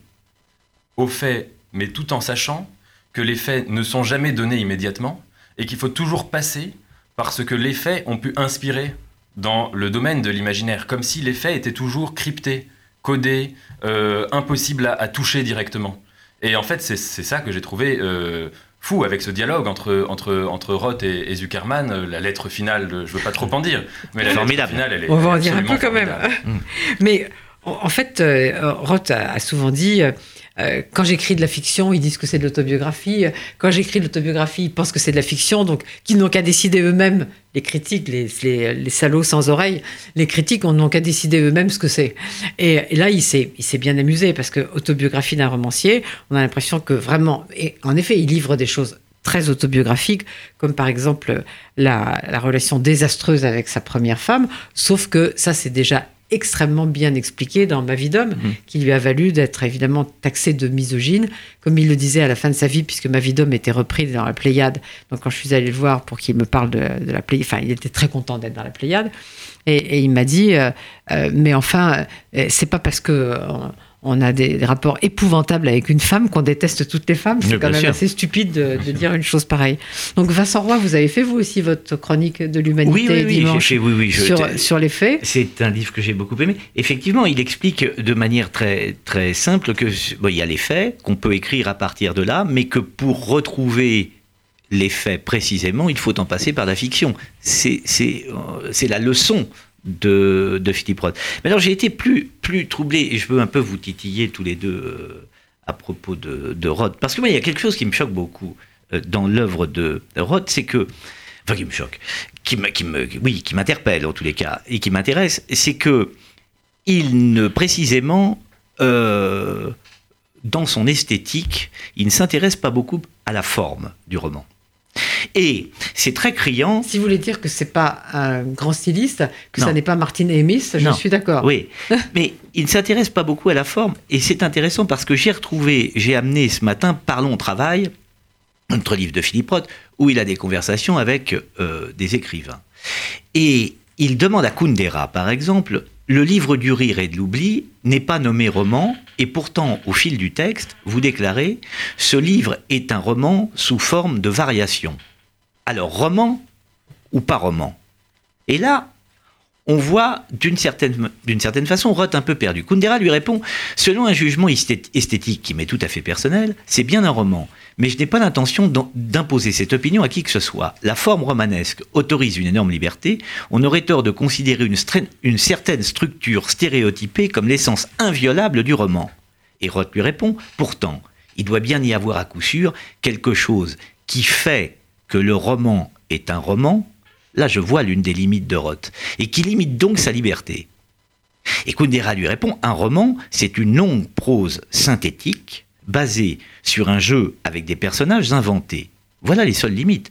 aux faits, mais tout en sachant que les faits ne sont jamais donnés immédiatement et qu'il faut toujours passer par ce que les faits ont pu inspirer dans le domaine de l'imaginaire, comme si les faits étaient toujours cryptés, codés, euh, impossibles à, toucher directement. Et en fait, c'est ça que j'ai trouvé fou avec ce dialogue entre, entre, entre Roth et, Zuckerman. Euh, la lettre finale, je ne veux pas trop en dire, mais la lettre finale, elle est. On va en dire un peu quand même. mais en fait, euh, Roth a souvent dit euh, quand j'écris de la fiction, ils disent que c'est de l'autobiographie. Quand j'écris de l'autobiographie, ils pensent que c'est de la fiction. Donc, qu'ils n'ont qu'à décider eux-mêmes, les critiques, les, salauds sans oreilles, les critiques n'ont qu'à décider eux-mêmes ce que c'est. Et, là, il s'est, il s'est bien amusé parce que autobiographie d'un romancier, on a l'impression que vraiment, et en effet, il livre des choses très autobiographiques, comme par exemple la, la relation désastreuse avec sa première femme, sauf que ça, c'est déjà extrêmement bien expliqué dans Ma vie d'homme, mhm. qui lui a valu d'être évidemment taxé de misogyne, comme il le disait à la fin de sa vie, puisque Ma vie d'homme était repris dans la Pléiade. Donc quand je suis allé le voir pour qu'il me parle de, la Pléiade, enfin il était très content d'être dans la Pléiade, et, il m'a dit, euh, euh, mais enfin, euh, c'est pas parce que on a des, rapports épouvantables avec une femme qu'on déteste toutes les femmes. C'est quand même assez stupide de, dire une chose pareille. Donc Vincent Roy, vous avez fait vous aussi votre chronique de l'humanité oui, oui, dimanche oui, sur, sur, les faits. C'est un livre que j'ai beaucoup aimé. Effectivement, il explique de manière très, très simple que bon, il y a les faits qu'on peut écrire à partir de là, mais que pour retrouver les faits précisément, il faut en passer par la fiction. C'est euh, la leçon de, de Philippe Roth. Mais alors j'ai été plus, plus troublé, et je veux un peu vous titiller tous les deux euh, à propos de, de, Roth, parce que moi il y a quelque chose qui me choque beaucoup euh, dans l'œuvre de Roth, c'est que, enfin qui me choque, qui me, qui me, oui, qui m'interpelle en tous les cas, et qui m'intéresse, c'est que il ne précisément, euh, dans son esthétique, il ne s'intéresse pas beaucoup à la forme du roman. Et c'est très criant. Si vous voulez dire que c'est pas un grand styliste, que ça n'est pas Martin Amis, je suis d'accord. Oui, mais il ne s'intéresse pas beaucoup à la forme. Et c'est intéressant parce que j'ai retrouvé, j'ai amené ce matin Parlons au travail, notre livre de Philippe Roth, où il a des conversations avec euh, des écrivains. Et il demande à Kundera, par exemple, le livre du rire et de l'oubli n'est pas nommé roman, et pourtant, au fil du texte, vous déclarez Ce livre est un roman sous forme de variation. Alors, roman ou pas roman? Et là, on voit d'une certaine, façon Roth un peu perdu. Kundera lui répond Selon un jugement esthétique qui m'est tout à fait personnel, c'est bien un roman, mais je n'ai pas l'intention d'imposer cette opinion à qui que ce soit. La forme romanesque autorise une énorme liberté. On aurait tort de considérer une certaine structure stéréotypée comme l'essence inviolable du roman. Et Roth lui répond Pourtant, il doit bien y avoir à coup sûr quelque chose qui fait que le roman est un roman. Là, je vois l'une des limites de Roth, et qui limite donc sa liberté. Et Kundera lui répond, un roman, c'est une longue prose synthétique basée sur un jeu avec des personnages inventés. Voilà les seules limites.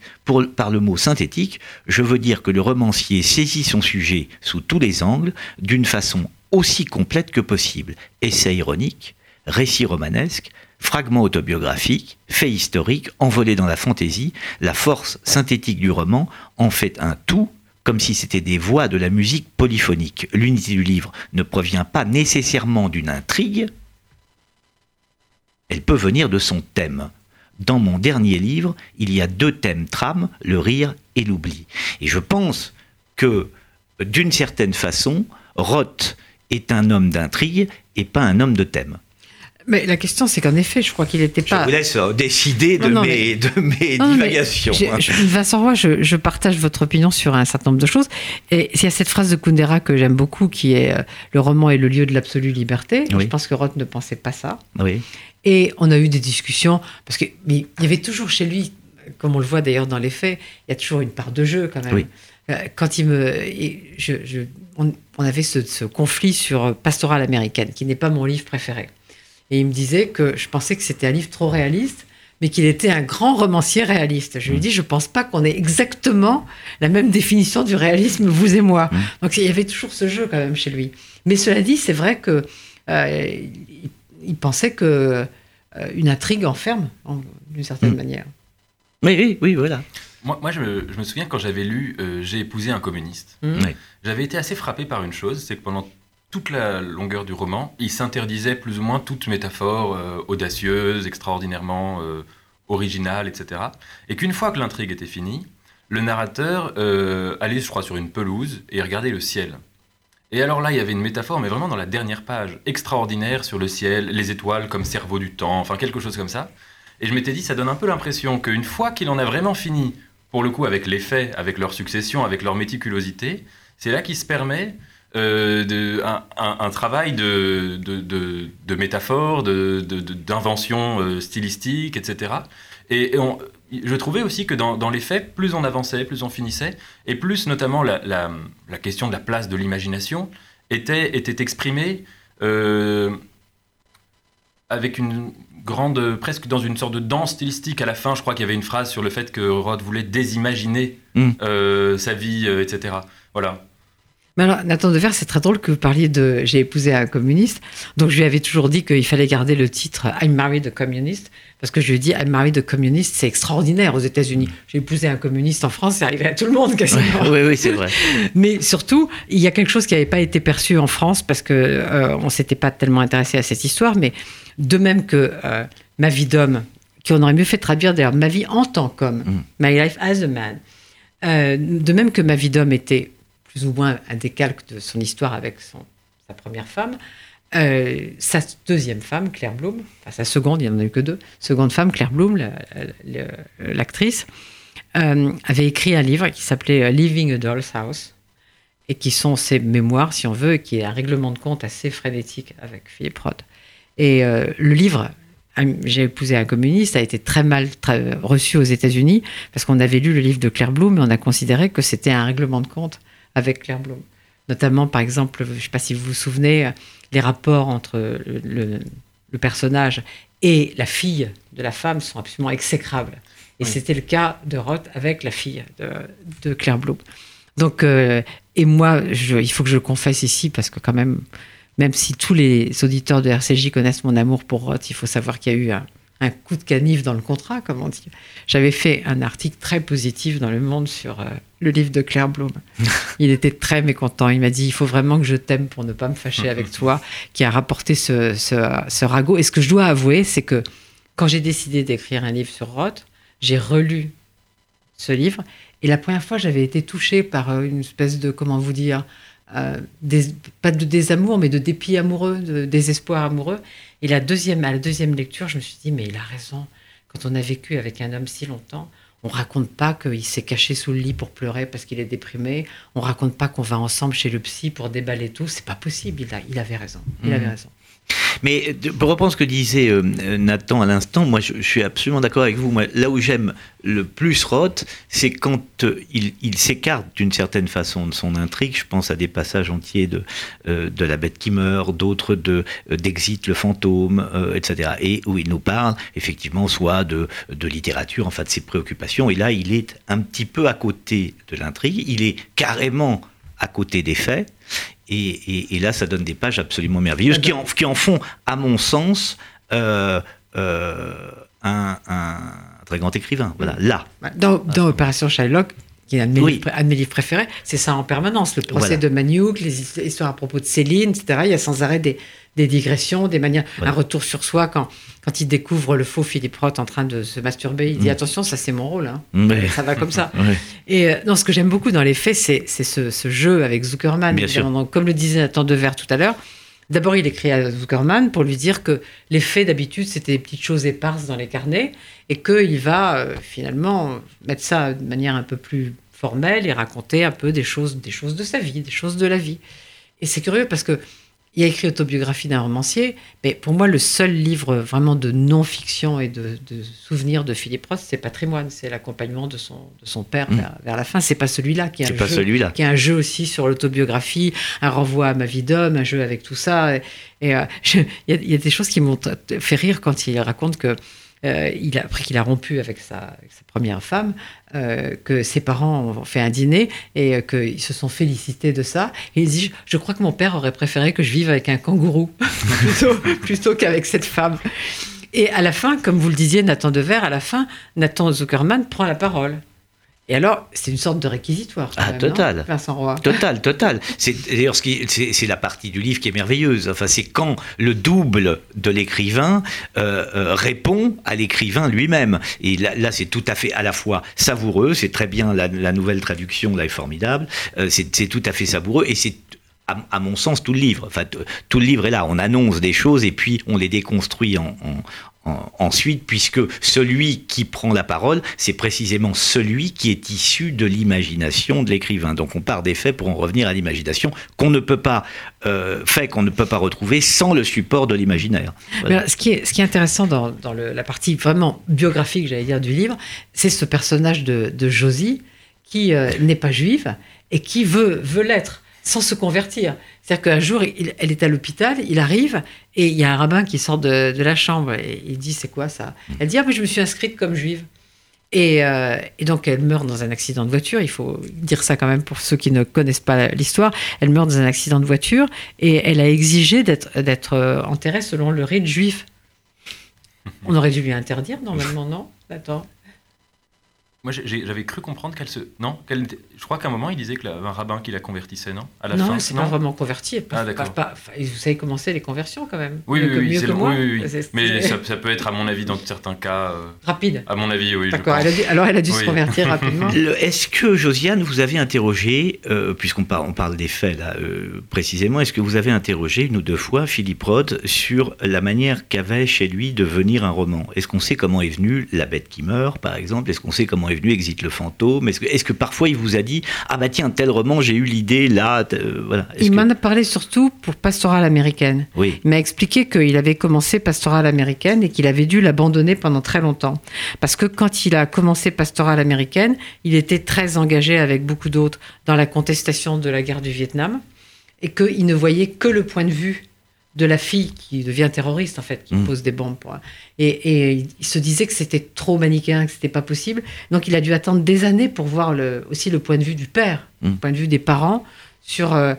Par le mot synthétique, je veux dire que le romancier saisit son sujet sous tous les angles d'une façon aussi complète que possible. Essai ironique, récit romanesque, fragments autobiographiques, faits historiques, envolés dans la fantaisie, la force synthétique du roman en fait un tout comme si c'était des voix de la musique polyphonique. L'unité du livre ne provient pas nécessairement d'une intrigue, elle peut venir de son thème. Dans mon dernier livre, il y a deux thèmes trames, le rire et l'oubli. Et je pense que, d'une certaine façon, Roth est un homme d'intrigue et pas un homme de thème. Mais la question, c'est qu'en effet, je crois qu'il n'était pas. Je vous laisse euh, décider de, Non, non, mes, de mes Non, mais divagations. hein. je- Vincent Roy, je, je partage votre opinion sur un certain nombre de choses. Et il y a cette phrase de Kundera que j'aime beaucoup, qui est euh, Le roman est le lieu de l'absolue liberté. Oui. Je pense que Roth ne pensait pas ça. Oui. Et on a eu des discussions, parce qu'il il y avait toujours chez lui, comme on le voit d'ailleurs dans les faits, il y a toujours une part de jeu quand même. Oui. Euh, Quand il me. je- on avait ce, ce conflit sur Pastoral américaine, qui n'est pas mon livre préféré. Et il me disait que je pensais que c'était un livre trop réaliste, mais qu'il était un grand romancier réaliste. Je lui ai dit, je pense pas qu'on ait exactement la même définition du réalisme, vous et moi. Mm. Donc il y avait toujours ce jeu quand même chez lui. Mais cela dit, c'est vrai que euh, il, il pensait que euh, une intrigue enferme, en- d'une certaine Mm. manière. Oui, oui, oui, voilà. Moi, moi, je, me, je me souviens quand j'avais lu euh, J'ai épousé un communiste. Mm. Oui. J'avais été assez frappé par une chose, c'est que pendant toute la longueur du roman, il s'interdisait plus ou moins toute métaphore euh, audacieuse, extraordinairement euh, originale, etc. Et qu'une fois que l'intrigue était finie, le narrateur euh, allait, je crois, sur une pelouse et regardait le ciel. Et alors là, il y avait une métaphore, mais vraiment dans la dernière page, extraordinaire sur le ciel, les étoiles comme cerveau du temps, enfin quelque chose comme ça. Et je m'étais dit, ça donne un peu l'impression qu'une fois qu'il en a vraiment fini, pour le coup, avec les faits, avec leur succession, avec leur méticulosité, c'est là qu'il se permet euh, de, un, un- un travail de, de, de, de métaphore, d'invention euh, stylistique, etc. Et, et on- je trouvais aussi que dans, dans les faits, plus on avançait, plus on finissait, et plus notamment la, la- la question de la place de l'imagination était, était exprimée euh, avec une grande, presque dans une sorte de danse stylistique à la fin. Je crois qu'il y avait une phrase sur le fait que Roth voulait désimaginer Mm. sa vie, etc. Voilà. Mais alors, Nathan Dever, c'est très drôle que vous parliez de J'ai épousé un communiste. Donc, je lui avais toujours dit qu'il fallait garder le titre I'm married a communist. Parce que je lui ai dit I'm married a communist, c'est extraordinaire aux États-Unis. J'ai épousé un communiste en France, c'est arrivé à tout le monde quasiment. Oui, oui, c'est vrai. Mais surtout, il y a quelque chose qui n'avait pas été perçu en France parce que euh, on s'était pas tellement intéressé à cette histoire. Mais de même que euh, Ma vie d'homme, qu'on aurait mieux fait traduire d'ailleurs Ma vie en tant qu'homme, Mm. My life as a man. Euh, de même que Ma vie d'homme était plus ou moins un décalque de son histoire avec sa première femme. euh, sa deuxième femme, Claire Bloom, enfin sa seconde, il n'y en a eu que deux, seconde femme, Claire Bloom, la- la- l'actrice, euh, avait écrit un livre qui s'appelait euh, Living a Doll's House, et qui sont ses mémoires, si on veut, et qui est un règlement de compte assez frénétique avec Philippe Roth. Et le livre, J'ai épousé un communiste, a été très mal reçu aux États-Unis, parce qu'on avait lu le livre de Claire Bloom, et on a considéré que c'était un règlement de compte avec Claire Bloom. Notamment, par exemple, je ne sais pas si vous vous souvenez, les rapports entre le, le- le personnage et la fille de la femme sont absolument exécrables. Et Oui. c'était le cas de Roth avec la fille de, de Claire Bloom. Donc, euh, et moi, je- il faut que je le confesse ici, parce que quand même, même si tous les auditeurs de RCJ connaissent mon amour pour Roth, il faut savoir qu'il y a eu un, un coup de canif dans le contrat, comme on dit. J'avais fait un article très positif dans Le Monde sur euh, le livre de Claire Bloom. Il était très mécontent. Il m'a dit, il faut vraiment que je t'aime pour ne pas me fâcher avec toi, qui a rapporté ce, ce, ce ragot. Et ce que je dois avouer, c'est que quand j'ai décidé d'écrire un livre sur Roth, j'ai relu ce livre. Et la première fois, j'avais été touchée par euh, une espèce de, comment vous dire, euh, des- pas de désamour, mais de dépit amoureux, de désespoir amoureux. Et la deuxième, à la deuxième lecture, je me suis dit, mais il a raison. Quand on a vécu avec un homme si longtemps, on raconte pas qu'il s'est caché sous le lit pour pleurer parce qu'il est déprimé. On raconte pas qu'on va ensemble chez le psy pour déballer tout. C'est pas possible. Il, a- il avait raison. Il Mhm. avait raison. Mais de- pour reprendre ce que disait euh, Nathan à l'instant, moi je, suis absolument d'accord avec vous. Là où j'aime le plus Roth, c'est quand euh, il, s'écarte d'une certaine façon de son intrigue. Je pense à des passages entiers de, euh, de La bête qui meurt, d'autres de euh, d'Exit le fantôme, euh, etc. Et où il nous parle effectivement soit de, de littérature, enfin de ses préoccupations. Et là, il est un petit peu à côté de l'intrigue. Il est carrément à côté des faits. Et, là, ça donne des pages absolument merveilleuses qui en, font, à mon sens, euh, euh, un, un très grand écrivain. Voilà, là. Dans, dans Opération Shylock, qui est un de mes, Oui. livres, un de mes livres préférés, c'est ça en permanence. Le procès Voilà. de Manioc, les his- histoires à propos de Céline, etc. Il y a sans arrêt des, des digressions, des manières, Voilà. un retour sur soi quand, quand il découvre le faux Philippe Roth en train de se masturber. Il dit Mm. attention, ça c'est mon rôle. hein. Ça va comme ça. Et euh, non, ce que j'aime beaucoup dans les faits, c'est ce, ce jeu avec Zuckerman. Bien sûr. évidemment. Donc, comme le disait Nathan Devers tout à l'heure, d'abord il écrit à Zuckerman pour lui dire que les faits d'habitude c'était des petites choses éparses dans les carnets et qu'il va euh, finalement mettre ça de manière un peu plus formelle et raconter un peu des choses, des choses de sa vie, des choses de la vie. Et c'est curieux parce que il a écrit Autobiographie d'un romancier, mais pour moi, le seul livre vraiment de non-fiction et de, de souvenirs de Philippe Roth, c'est Patrimoine. C'est l'accompagnement de son, de son père Mm. vers, vers la fin. C'est pas celui-là qui est un pas jeu celui-là. qui est un jeu aussi sur l'autobiographie, un renvoi à ma vie d'homme, un jeu avec tout ça. Et, euh, il y, a- il y a des choses qui m'ont fait rire quand il raconte que, euh, il a, après qu'il a rompu avec sa, première femme, euh, que ses parents ont fait un dîner et euh, qu'ils se sont félicités de ça. Et il dit Je crois que mon père aurait préféré que je vive avec un kangourou plutôt, plutôt qu'avec cette femme. Et à la fin, comme vous le disiez, Nathan Dever, à la fin, Nathan Zuckerman prend la parole. Et alors, c'est une sorte de réquisitoire. Ah, même, total. Vincent Roy? Total, total. C'est d'ailleurs ce qui, c'est, c'est la partie du livre qui est merveilleuse. Enfin, c'est quand le double de l'écrivain euh, euh, répond à l'écrivain lui-même. Et là, là, c'est tout à fait à la fois savoureux. C'est très bien la, la nouvelle traduction là est formidable. Euh, c'est, c'est tout à fait savoureux et c'est à, à mon sens tout le livre. Enfin, tout le livre est là. On annonce des choses et puis on les déconstruit en- ensuite, puisque celui qui prend la parole, c'est précisément celui qui est issu de l'imagination de l'écrivain. Donc on part des faits pour en revenir à l'imagination qu'on ne peut pas euh, fait qu'on ne peut pas retrouver sans le support de l'imaginaire. Ce, qui est, ce qui est intéressant dans, dans la partie vraiment biographique, j'allais dire, du livre, c'est ce personnage de, de Josie qui euh, n'est pas juive et qui veut, veut l'être sans se convertir. C'est-à-dire qu'un jour, il- elle est à l'hôpital, il arrive et il y a un rabbin qui sort de, de la chambre et il dit C'est quoi ça? Elle dit Ah, mais je me suis inscrite comme juive. Et, euh, et donc, elle meurt dans un accident de voiture. Il faut dire ça quand même pour ceux qui ne connaissent pas l'histoire. Elle meurt dans un accident de voiture et elle a exigé d'être d'être euh, enterrée selon le rite juif. On aurait dû lui interdire normalement, non? Attends. Moi, j'avais cru comprendre qu'elle se. Non qu'elle était- Je crois qu'à un moment, il disait qu'il y avait un rabbin qui la convertissait, non? À la Non, s'est pas vraiment peut- Ah, d'accord. pas- pas- vous savez comment c'est les conversions quand même Oui, oui, que- oui, mieux c'est que le- moi oui, oui, oui. C'est- Mais c'est- ça, ça peut être, à mon avis, dans certains cas. euh, Rapide. à mon avis, oui. D'accord. Alors elle a dû se convertir rapidement. Est-ce que, Josiane, vous avez interrogé, euh, puisqu'on par- on parle des faits là euh, précisément, est-ce que vous avez interrogé une ou deux fois Philippe Roth sur la manière qu'avait chez lui de venir un roman? Est-ce qu'on sait comment est venu La bête qui meurt, par exemple? Est-ce qu'on sait comment est venu Exit le fantôme Est-ce que, parfois il vous a dit Ah bah tiens, tel roman, j'ai eu l'idée là euh, voilà. Il que- m'en a parlé surtout pour Pastorale américaine. Oui, Il m'a expliqué qu'il avait commencé Pastorale américaine et qu'il avait dû l'abandonner pendant très longtemps. Parce que quand il a commencé Pastorale américaine, il était très engagé avec beaucoup d'autres dans la contestation de la guerre du Vietnam et qu'il ne voyait que le point de vue de la fille qui devient terroriste, en fait, qui Mm. pose des bombes. pour- Et, et il se disait que c'était trop manichéen, que c'était pas possible. Donc il a dû attendre des années pour voir le, aussi le point de vue du père, Mm. le point de vue des parents. Sur, euh,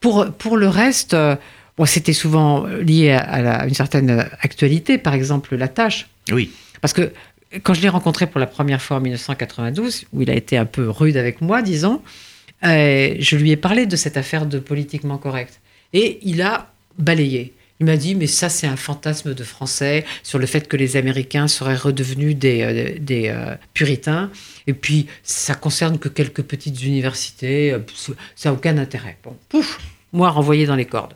pour, pour le reste, euh, bon, c'était souvent lié à, à la- une certaine actualité, par exemple la tâche. oui. Parce que quand je l'ai rencontré pour la première fois en 1992, où il a été un peu rude avec moi, disons, euh, je lui ai parlé de cette affaire de politiquement correct. Et il a balayé. Il m'a dit, mais ça, c'est un fantasme de Français sur le fait que les Américains seraient redevenus des, euh, des euh, puritains. Et puis, ça concerne que quelques petites universités. euh, Ça n'a aucun intérêt. Bon, pouf, moi renvoyé dans les cordes.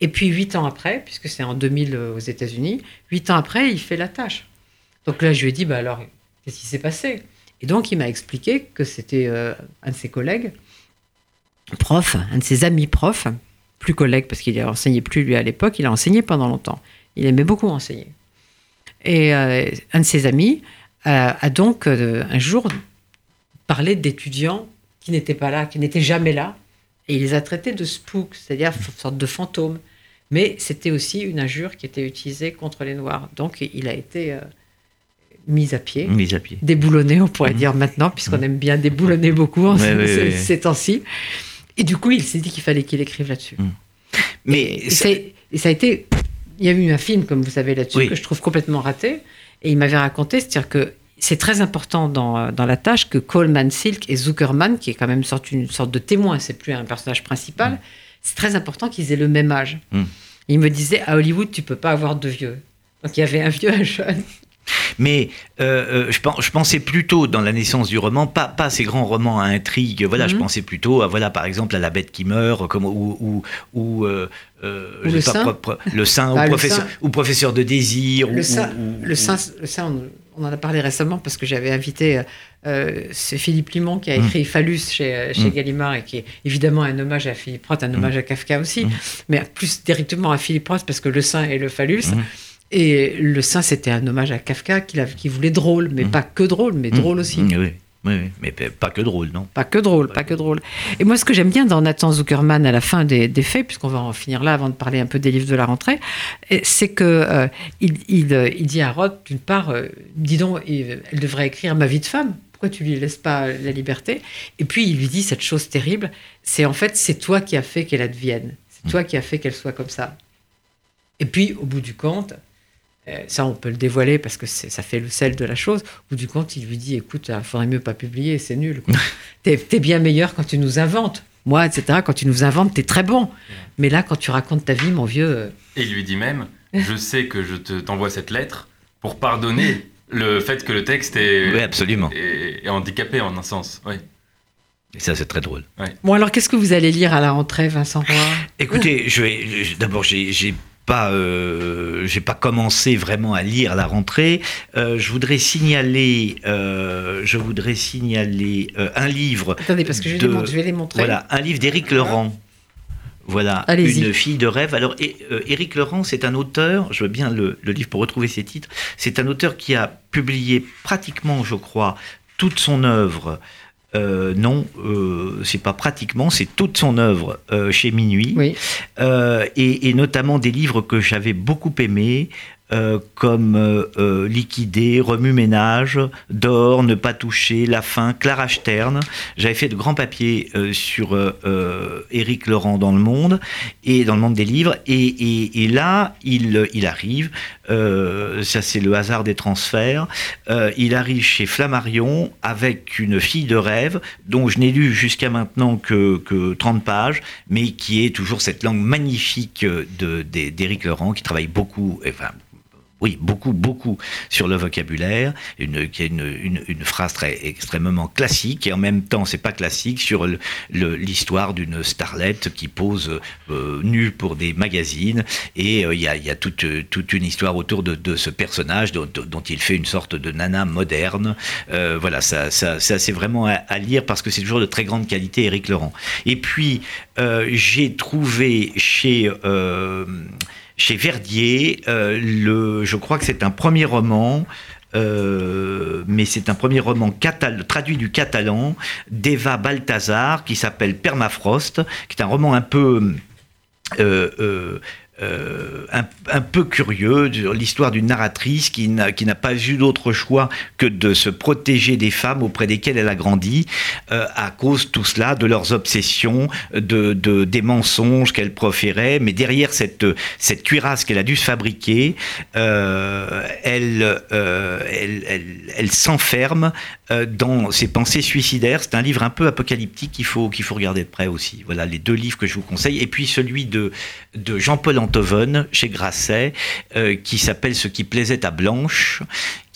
Et puis, huit ans après, puisque c'est en 2000 euh, aux États-Unis, huit ans après, il fait la tâche. Donc là, je lui ai dit, bah alors, qu'est-ce qui s'est passé? Et donc, il m'a expliqué que c'était un de ses collègues, prof, un de ses amis profs, plus collègue parce qu'il enseignait plus lui à l'époque, il a enseigné pendant longtemps. Il aimait beaucoup enseigner. Et euh, un de ses amis a, a donc euh, un jour parlé d'étudiants qui n'étaient pas là, qui n'étaient jamais là, et il les a traités de spooks, c'est-à-dire une sorte de fantômes. Mais c'était aussi une injure qui était utilisée contre les Noirs. Donc il a été euh, mis à pied, Mise à pied. déboulonné, on pourrait Mhm. dire maintenant, puisqu'on aime bien déboulonner beaucoup en Ouais, ces, ouais, ces- ouais. ces temps-ci. Et du coup, il s'est dit qu'il fallait qu'il écrive là-dessus. Mais Et ça- ça, et ça a été. Il y a eu un film, comme vous savez, là-dessus, Oui. que je trouve complètement raté. Et il m'avait raconté, c'est-à-dire que c'est très important dans, dans la tâche que Coleman Silk et Zuckerman, qui est quand même une sorte, une sorte de témoin, c'est plus un personnage principal, Mm. c'est très important qu'ils aient le même âge. Mm. Il me disait, à Hollywood, tu peux pas avoir de vieux. Donc il y avait un vieux, un jeune. Mais euh, euh, je, pen- je pensais plutôt dans la naissance du roman, pas, pas ces grands romans à intrigue. Voilà, je Mhm. pensais plutôt à voilà par exemple à la bête qui meurt, comme ou ou ou, euh, euh, le pas, pro- pro- le sein, Ah, ou le professeur ou professeur de désir. Le ou- sein, on, en a parlé récemment parce que j'avais invité, euh, c'est Philippe Limon qui a Mm. écrit Phallus chez, chez Mm. Gallimard et qui est évidemment un hommage à Philippe Roth, un hommage à Kafka aussi, Mm. mais plus directement à Philippe Roth parce que le sein et le phallus. Et le sein, c'était un hommage à Kafka qu'il qui voulait drôle, mais Mm. pas que drôle, mais Mm. drôle aussi. Mm, oui, oui, oui, mais pas que drôle, non. Pas que drôle, pas que drôle. Et moi, ce que j'aime bien dans Nathan Zuckerman à la fin des, des faits, puisqu'on va en finir là avant de parler un peu des livres de la rentrée, c'est que euh, il, il, euh, il dit à Roth, d'une part, euh, dis donc, il- elle devrait écrire Ma vie de femme. Pourquoi tu lui laisses pas la liberté? Et puis il lui dit cette chose terrible, c'est en fait c'est toi qui as fait qu'elle advienne, c'est toi qui as fait qu'elle soit comme ça. Et puis au bout du compte, ça on peut le dévoiler parce que ça fait le sel de la chose. Bout du compte, il lui dit écoute, il faudrait mieux pas publier, c'est nul. T'es es bien meilleur quand tu nous inventes. Moi, etc., quand tu nous inventes, t'es très bon. Mais là, quand tu racontes ta vie, mon vieux. euh, Et il lui dit même Je sais que je te- t'envoie cette lettre pour pardonner le fait que le texte est, Oui, absolument. est- est handicapé en un sens. Oui. Et ça, c'est très drôle. Bon, alors, qu'est-ce que vous allez lire à la rentrée, Vincent Roy? Écoutez, je vais je- d'abord j'ai pas euh, j'ai pas commencé vraiment à lire à la rentrée. Euh, je voudrais signaler euh, je voudrais signaler un livre Attendez, parce que je, vais de- les mon- je vais les montrer. voilà un livre d'Éric Laurent. Voilà, une fille de rêve. Alors, Éric Laurent, c'est un auteur, je veux bien le, le livre pour retrouver ses titres, c'est un auteur qui a publié pratiquement, je crois, toute son œuvre. Euh, non, euh, c'est pas pratiquement, c'est toute son œuvre euh, chez Minuit. Oui. Euh, et, et notamment des livres que j'avais beaucoup aimés, euh, comme euh, euh, Liquider, Remue-ménage, D'or, Ne pas toucher, La faim, Clara Stern. J'avais fait de grands papiers euh, sur Éric Laurent dans le monde et dans le monde des livres. Et, et- et là, il, il arrive, euh, ça c'est le hasard des transferts, euh, il arrive chez Flammarion avec une fille de rêve dont je n'ai lu jusqu'à maintenant que, que 30 pages, mais qui est toujours cette langue magnifique des- d'Éric Laurent, qui travaille beaucoup, oui, beaucoup, beaucoup sur le vocabulaire, une, qui a une, une, une phrase très extrêmement classique, et en même temps, c'est pas classique, sur l'histoire d'une starlette qui pose euh, nue pour des magazines, et euh, il y, a, y a toute, euh, toute une histoire autour de, de ce personnage dont, dont il fait une sorte de nana moderne. Euh, voilà, ça, ça, ça c'est vraiment à, à lire parce que c'est toujours de très grande qualité, Éric Laurent. Et puis, euh, j'ai trouvé chez... chez Verdier, euh, je crois que c'est un premier roman, euh, mais c'est un premier roman traduit du catalan d'Eva Balthazar qui s'appelle Permafrost, qui est un roman un peu euh, euh, un, peu curieux, l'histoire d'une narratrice qui n'a qui n'a pas eu d'autre choix que de se protéger des femmes auprès desquelles elle a grandi, euh, à cause tout cela de leurs obsessions, de, de- des mensonges qu'elle proférait. Mais derrière cette, cette cuirasse qu'elle a dû se fabriquer, euh, elle, elle, elle, elle s'enferme dans ses pensées suicidaires. C'est un livre un peu apocalyptique qu'il faut, qu'il faut regarder de près aussi. Voilà les deux livres que je vous conseille. Et puis celui de, de Jean-Paul Chez Grasset, euh, qui s'appelle Ce qui plaisait à Blanche,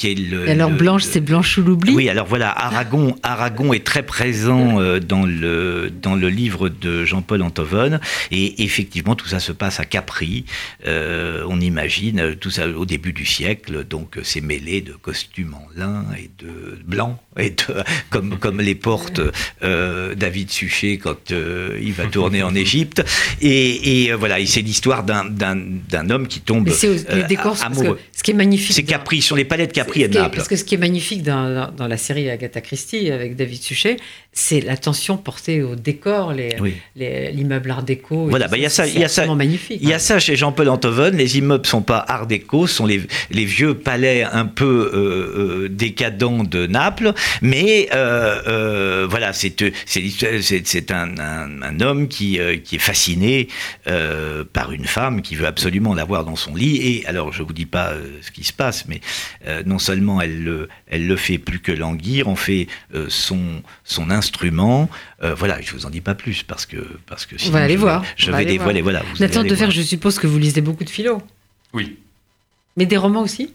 qui qui est le. Et alors le- Blanche, c'est Blanche ou l'oubli Oui, alors voilà, Aragon, Aragon est très présent euh, dans le dans le livre de Jean-Paul Antovone, et effectivement tout ça se passe à Capri. Euh, on imagine tout ça au début du siècle, donc euh, c'est mêlé de costumes en lin et de blanc, et de, comme comme les portes euh, David Suchet quand il va tourner en Égypte, et, et, voilà, et c'est l'histoire d'un homme qui tombe Mais c'est les décors, amoureux. ce qui est magnifique. C'est Capri, sur les palais de Capri À Naples. Parce que ce qui est magnifique dans, dans- dans la série Agatha Christie avec David Suchet, c'est l'attention portée au décor, les- Oui. les- l'immeuble art déco. Voilà, bah, il y a ça- il y a ça- absolument magnifique. Il y a ça chez Jean-Paul Antovone. Les immeubles sont pas art déco, sont les, les vieux palais un peu euh, euh, décadents de Naples. Mais euh, euh, voilà, c'est c'est un, un- un homme qui, qui est fasciné par une femme qui veut absolument l'avoir dans son lit. Et alors, je vous dis pas ce qui se passe, mais non seulement elle le, elle le fait plus que languir, on fait son, son instrument. Euh, voilà, je vous en dis pas plus parce que parce que On va aller je vais- voir. Je On va vais aller dévoiler. voir. Voilà. Nathan Defer, je suppose que vous lisez beaucoup de philo. Oui, Mais des romans aussi?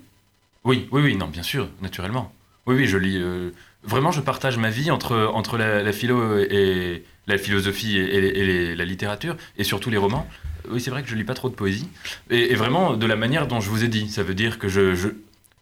Oui, oui, oui, non, bien sûr, naturellement. Oui, oui, je lis. euh, vraiment, je partage ma vie entre, entre la, la philo et la philosophie et, et- et les- la littérature, et surtout les romans. Oui, c'est vrai que je lis pas trop de poésie. Et, et vraiment, de la manière dont je vous ai dit, ça veut dire que je, je,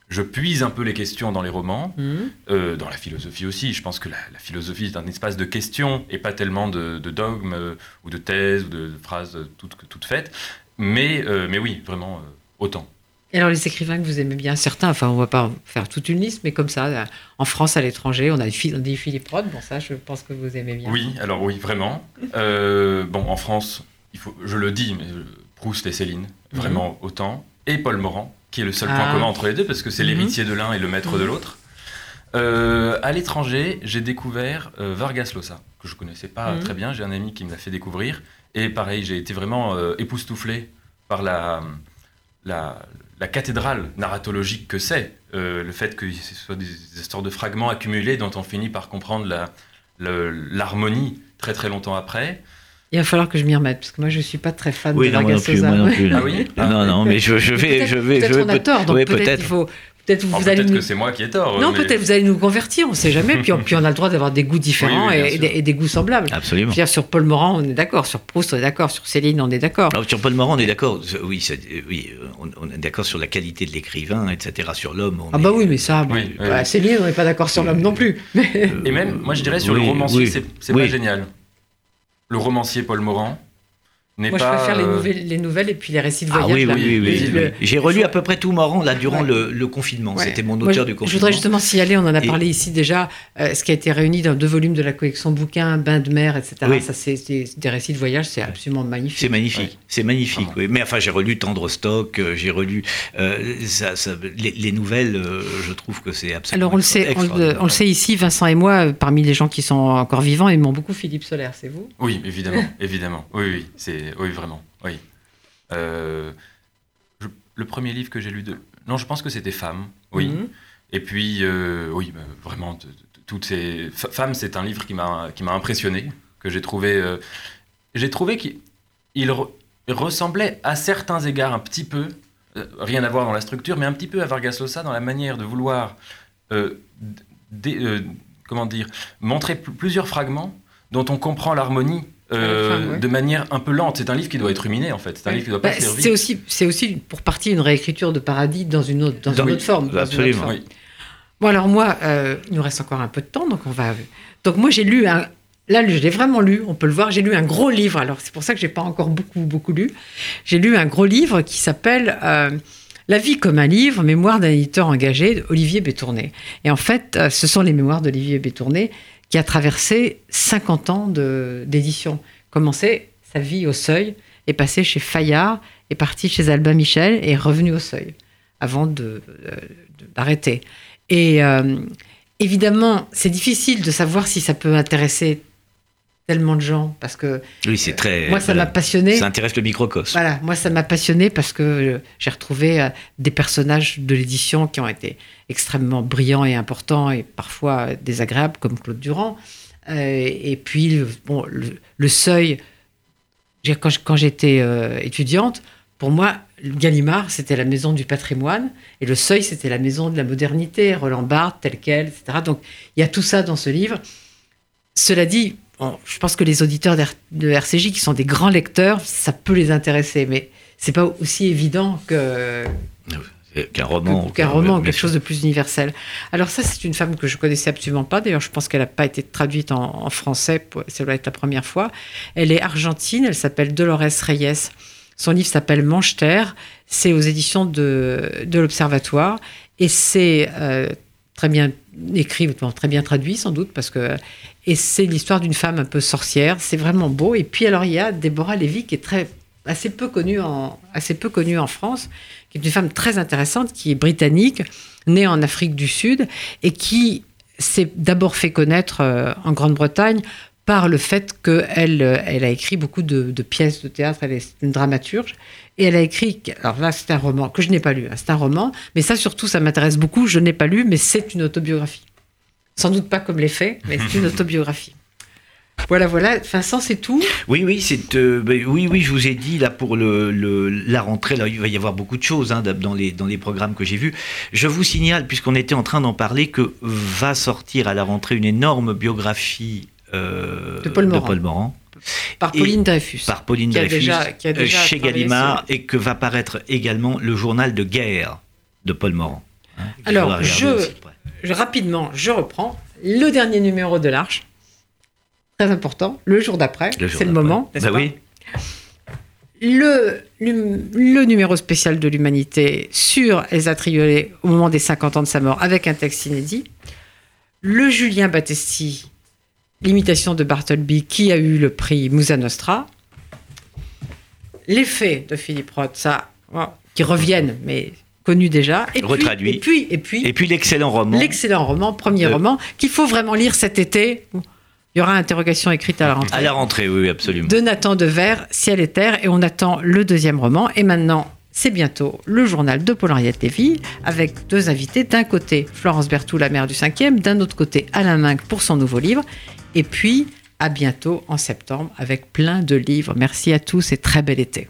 je puise un peu les questions dans les romans, Mhm. euh, dans la philosophie aussi. Je pense que la, la philosophie est un espace de questions et pas tellement de, de dogmes euh, ou de thèses ou de, phrases toutes, toutes faites. Mais, euh, mais oui, vraiment, euh, autant. Et alors les écrivains que vous aimez bien, certains, enfin on va pas faire toute une liste, mais comme ça, euh, en France, à l'étranger, on a dit Philippe Roth, bon ça je pense que vous aimez bien. Oui, alors oui, vraiment. Euh, bon, en France, il faut, je le dis, mais euh, Proust et Céline, vraiment autant. Et Paul Morand, qui est le seul point. Ah. commun entre les deux, parce que c'est Mhm. l'héritier de l'un et le maître de Mhm. l'autre. Euh, à l'étranger, j'ai découvert euh, Vargas Llosa, que je connaissais pas Mhm. très bien. J'ai un ami qui me l'a fait découvrir. Et pareil, j'ai été vraiment euh, époustouflé par la, la, la cathédrale narratologique que c'est. Euh, le fait que ce soit des histoires de fragments accumulés dont on finit par comprendre la- l'harmonie très très longtemps après. Il va falloir que je m'y remette, parce que moi je suis pas très fan Oui, de non, moi non plus, moi non plus. Ah oui Non, non, mais je, je vais, Peut-être- je vais, peut-être je on a tort, donc oui, peut-être peut-être. il faut, peut-être vous Alors, allez Peut-être nous. que c'est moi qui ai tort. Non, mais- peut-être vous allez nous convertir, on ne sait jamais. Puis on, puis on a le droit d'avoir des goûts différents Oui, oui, bien et, des, et des goûts semblables. Je Absolument. veux dire, sur Paul Morand, on est d'accord. Sur Proust, on est d'accord. Sur Céline, on est d'accord. Alors, sur Paul Morand, on est d'accord. Oui, c'est- oui, euh, on, on est d'accord sur la qualité de l'écrivain, etc. Sur l'homme. on Ah bah est- oui, mais ça, bon, bah, oui. Céline, on n'est pas d'accord sur l'homme non plus. Mais- euh, Et même, moi je dirais sur oui, le romancier, oui, c'est c'est oui. pas génial. Le romancier Paul Morand Moi, je préfère les euh, nouvelles, les nouvelles et puis les récits de Ah voyage. oui, là. oui, oui, oui, Le- oui. le- J'ai relu à peu près tout Morand là durant Ouais. le, le confinement. Ouais. C'était mon auteur du confinement. Je voudrais justement signaler, on en a Et- parlé ici déjà, euh, ce qui a été réuni dans deux volumes de la collection bouquins, Bain de mer, etc. Oui. Ça, c'est des récits de voyage, c'est absolument magnifique. C'est magnifique, Ouais. c'est magnifique. Oui. Mais enfin, j'ai relu Tendre Stock, euh, j'ai relu euh, ça, ça- les, les nouvelles. euh, je trouve que c'est absolument. Alors on le sait, on, le- extraordinaire. on le sait ici, Vincent et moi, parmi les gens qui sont encore vivants, aimons beaucoup Philippe Solaire, c'est vous? Oui, évidemment, évidemment. Oui, oui, c'est, oui, vraiment, oui. Euh, je- le premier livre que j'ai lu de, non, je pense que c'était Femmes, oui. Mhm. Et puis, euh, oui, bah, vraiment, toutes ces Femmes, c'est un livre qui m'a, qui m'a impressionné, que j'ai trouvé, euh, j'ai trouvé qu'il il re- il ressemblait à certains égards un petit peu, rien à voir dans la structure, mais un petit peu à Vargas Llosa dans la manière de vouloir, comment dire, montrer pl- plusieurs fragments dont on comprend l'harmonie. Euh, ouais. de manière un peu lente. C'est un livre qui doit être ruminé en fait. C'est un livre qui doit pas Bah, servir. c'est aussi, c'est aussi pour partie une réécriture de Paradis dans une autre, dans Dans- une autre forme. dans une autre absolument. forme. Oui. Bon alors moi, euh, il nous reste encore un peu de temps, donc on va. Donc moi j'ai lu un. Là, je l'ai vraiment lu, on peut le voir. J'ai lu un gros livre. Alors c'est pour ça que j'ai pas encore beaucoup beaucoup lu. J'ai lu un gros livre qui s'appelle euh, La vie comme un livre, mémoire d'un éditeur engagé, Olivier Bétourné. Et en fait, ce sont les mémoires d'Olivier Bétourné qui a traversé 50 ans de- d'édition. Commencé sa vie au Seuil, est passé chez Fayard, est parti chez Albin Michel et est revenu au Seuil avant de- euh, de- d'arrêter. Et euh, évidemment, c'est difficile de savoir si ça peut intéresser tellement de gens parce que Oui, c'est très. moi, ça voilà. m'a passionné. Ça intéresse le microcosme. Voilà, moi ça m'a passionné parce que euh, j'ai retrouvé euh, des personnages de l'édition qui ont été extrêmement brillants et importants et parfois euh, désagréables comme Claude Durand. Euh, et puis le- bon, le, le seuil, quand, j'étais euh, étudiante, pour moi, Gallimard, c'était la maison du patrimoine, et le Seuil, c'était la maison de la modernité, Roland Barthes, tel quel, etc. Donc, il y a tout ça dans ce livre. Cela dit, je pense que les auditeurs de RCJ, qui sont des grands lecteurs, ça peut les intéresser, mais c'est pas aussi évident que qu'un roman, qu'un roman, quelque chose de plus universel. Alors ça, c'est une femme que je connaissais absolument pas. D'ailleurs, je pense qu'elle n'a pas été traduite en, en français. Ça doit être la première fois. Elle est argentine. Elle s'appelle Dolores Reyes. Son livre s'appelle Manche-Terre. C'est aux éditions de, de l'Observatoire. Et c'est euh, très bien écrit, très bien traduit sans doute, parce que. Et c'est l'histoire d'une femme un peu sorcière. C'est vraiment beau. Et puis, alors, il y a Déborah Lévy qui est très assez peu connue en, assez peu connue en France, qui est une femme très intéressante, qui est britannique, née en Afrique du Sud, et qui s'est d'abord fait connaître euh, en Grande-Bretagne par le fait qu'elle elle a écrit beaucoup de, pièces de théâtre, elle est une dramaturge, et elle a écrit, alors là c'est un roman que je n'ai pas lu, hein, c'est un roman, mais ça surtout ça m'intéresse beaucoup, je n'ai pas lu, mais c'est une autobiographie. Sans doute pas comme les faits, mais c'est une autobiographie. Voilà, voilà. Vincent, c'est tout? Oui, oui, c'est. Euh, ben, oui, oui, je vous ai dit là pour le, la rentrée, là, il va y avoir beaucoup de choses hein, dans les dans les programmes que j'ai vus. Je vous signale, puisqu'on était en train d'en parler, que va sortir à la rentrée une énorme biographie euh, de Paul Morand. Par Pauline Dreyfus. Par Pauline Dreyfus, euh, chez Gallimard, et que va paraître également le journal de guerre de Paul Morand. Hein, Alors, je, rapidement, je reprends le dernier numéro de l'Arche. Très important, le jour d'après, c'est le moment, bah oui. Le, le, numéro spécial de l'humanité sur Elsa Triolet au moment des 50 ans de sa mort avec un texte inédit. Le Julien Battesti l'imitation de Bartleby qui a eu le prix Musa Nostra, l'effet de Philippe Roth, ça, qui reviennent, mais connus déjà. Et Retraduit. et puis, et puis, et puis l'excellent roman. L'excellent roman, premier roman, qu'il faut vraiment lire cet été. Il y aura interrogation écrite à la rentrée. À la rentrée, oui, absolument. De Nathan Dever, Ciel et Terre, et on attend le deuxième roman. Et maintenant, c'est bientôt le journal de Paul-Henriette Lévy, avec deux invités. D'un côté, Florence Berthoud, la mère du cinquième, d'un autre côté, Alain Minck pour son nouveau livre. Et puis, à bientôt en septembre avec plein de livres. Merci à tous et très bel été.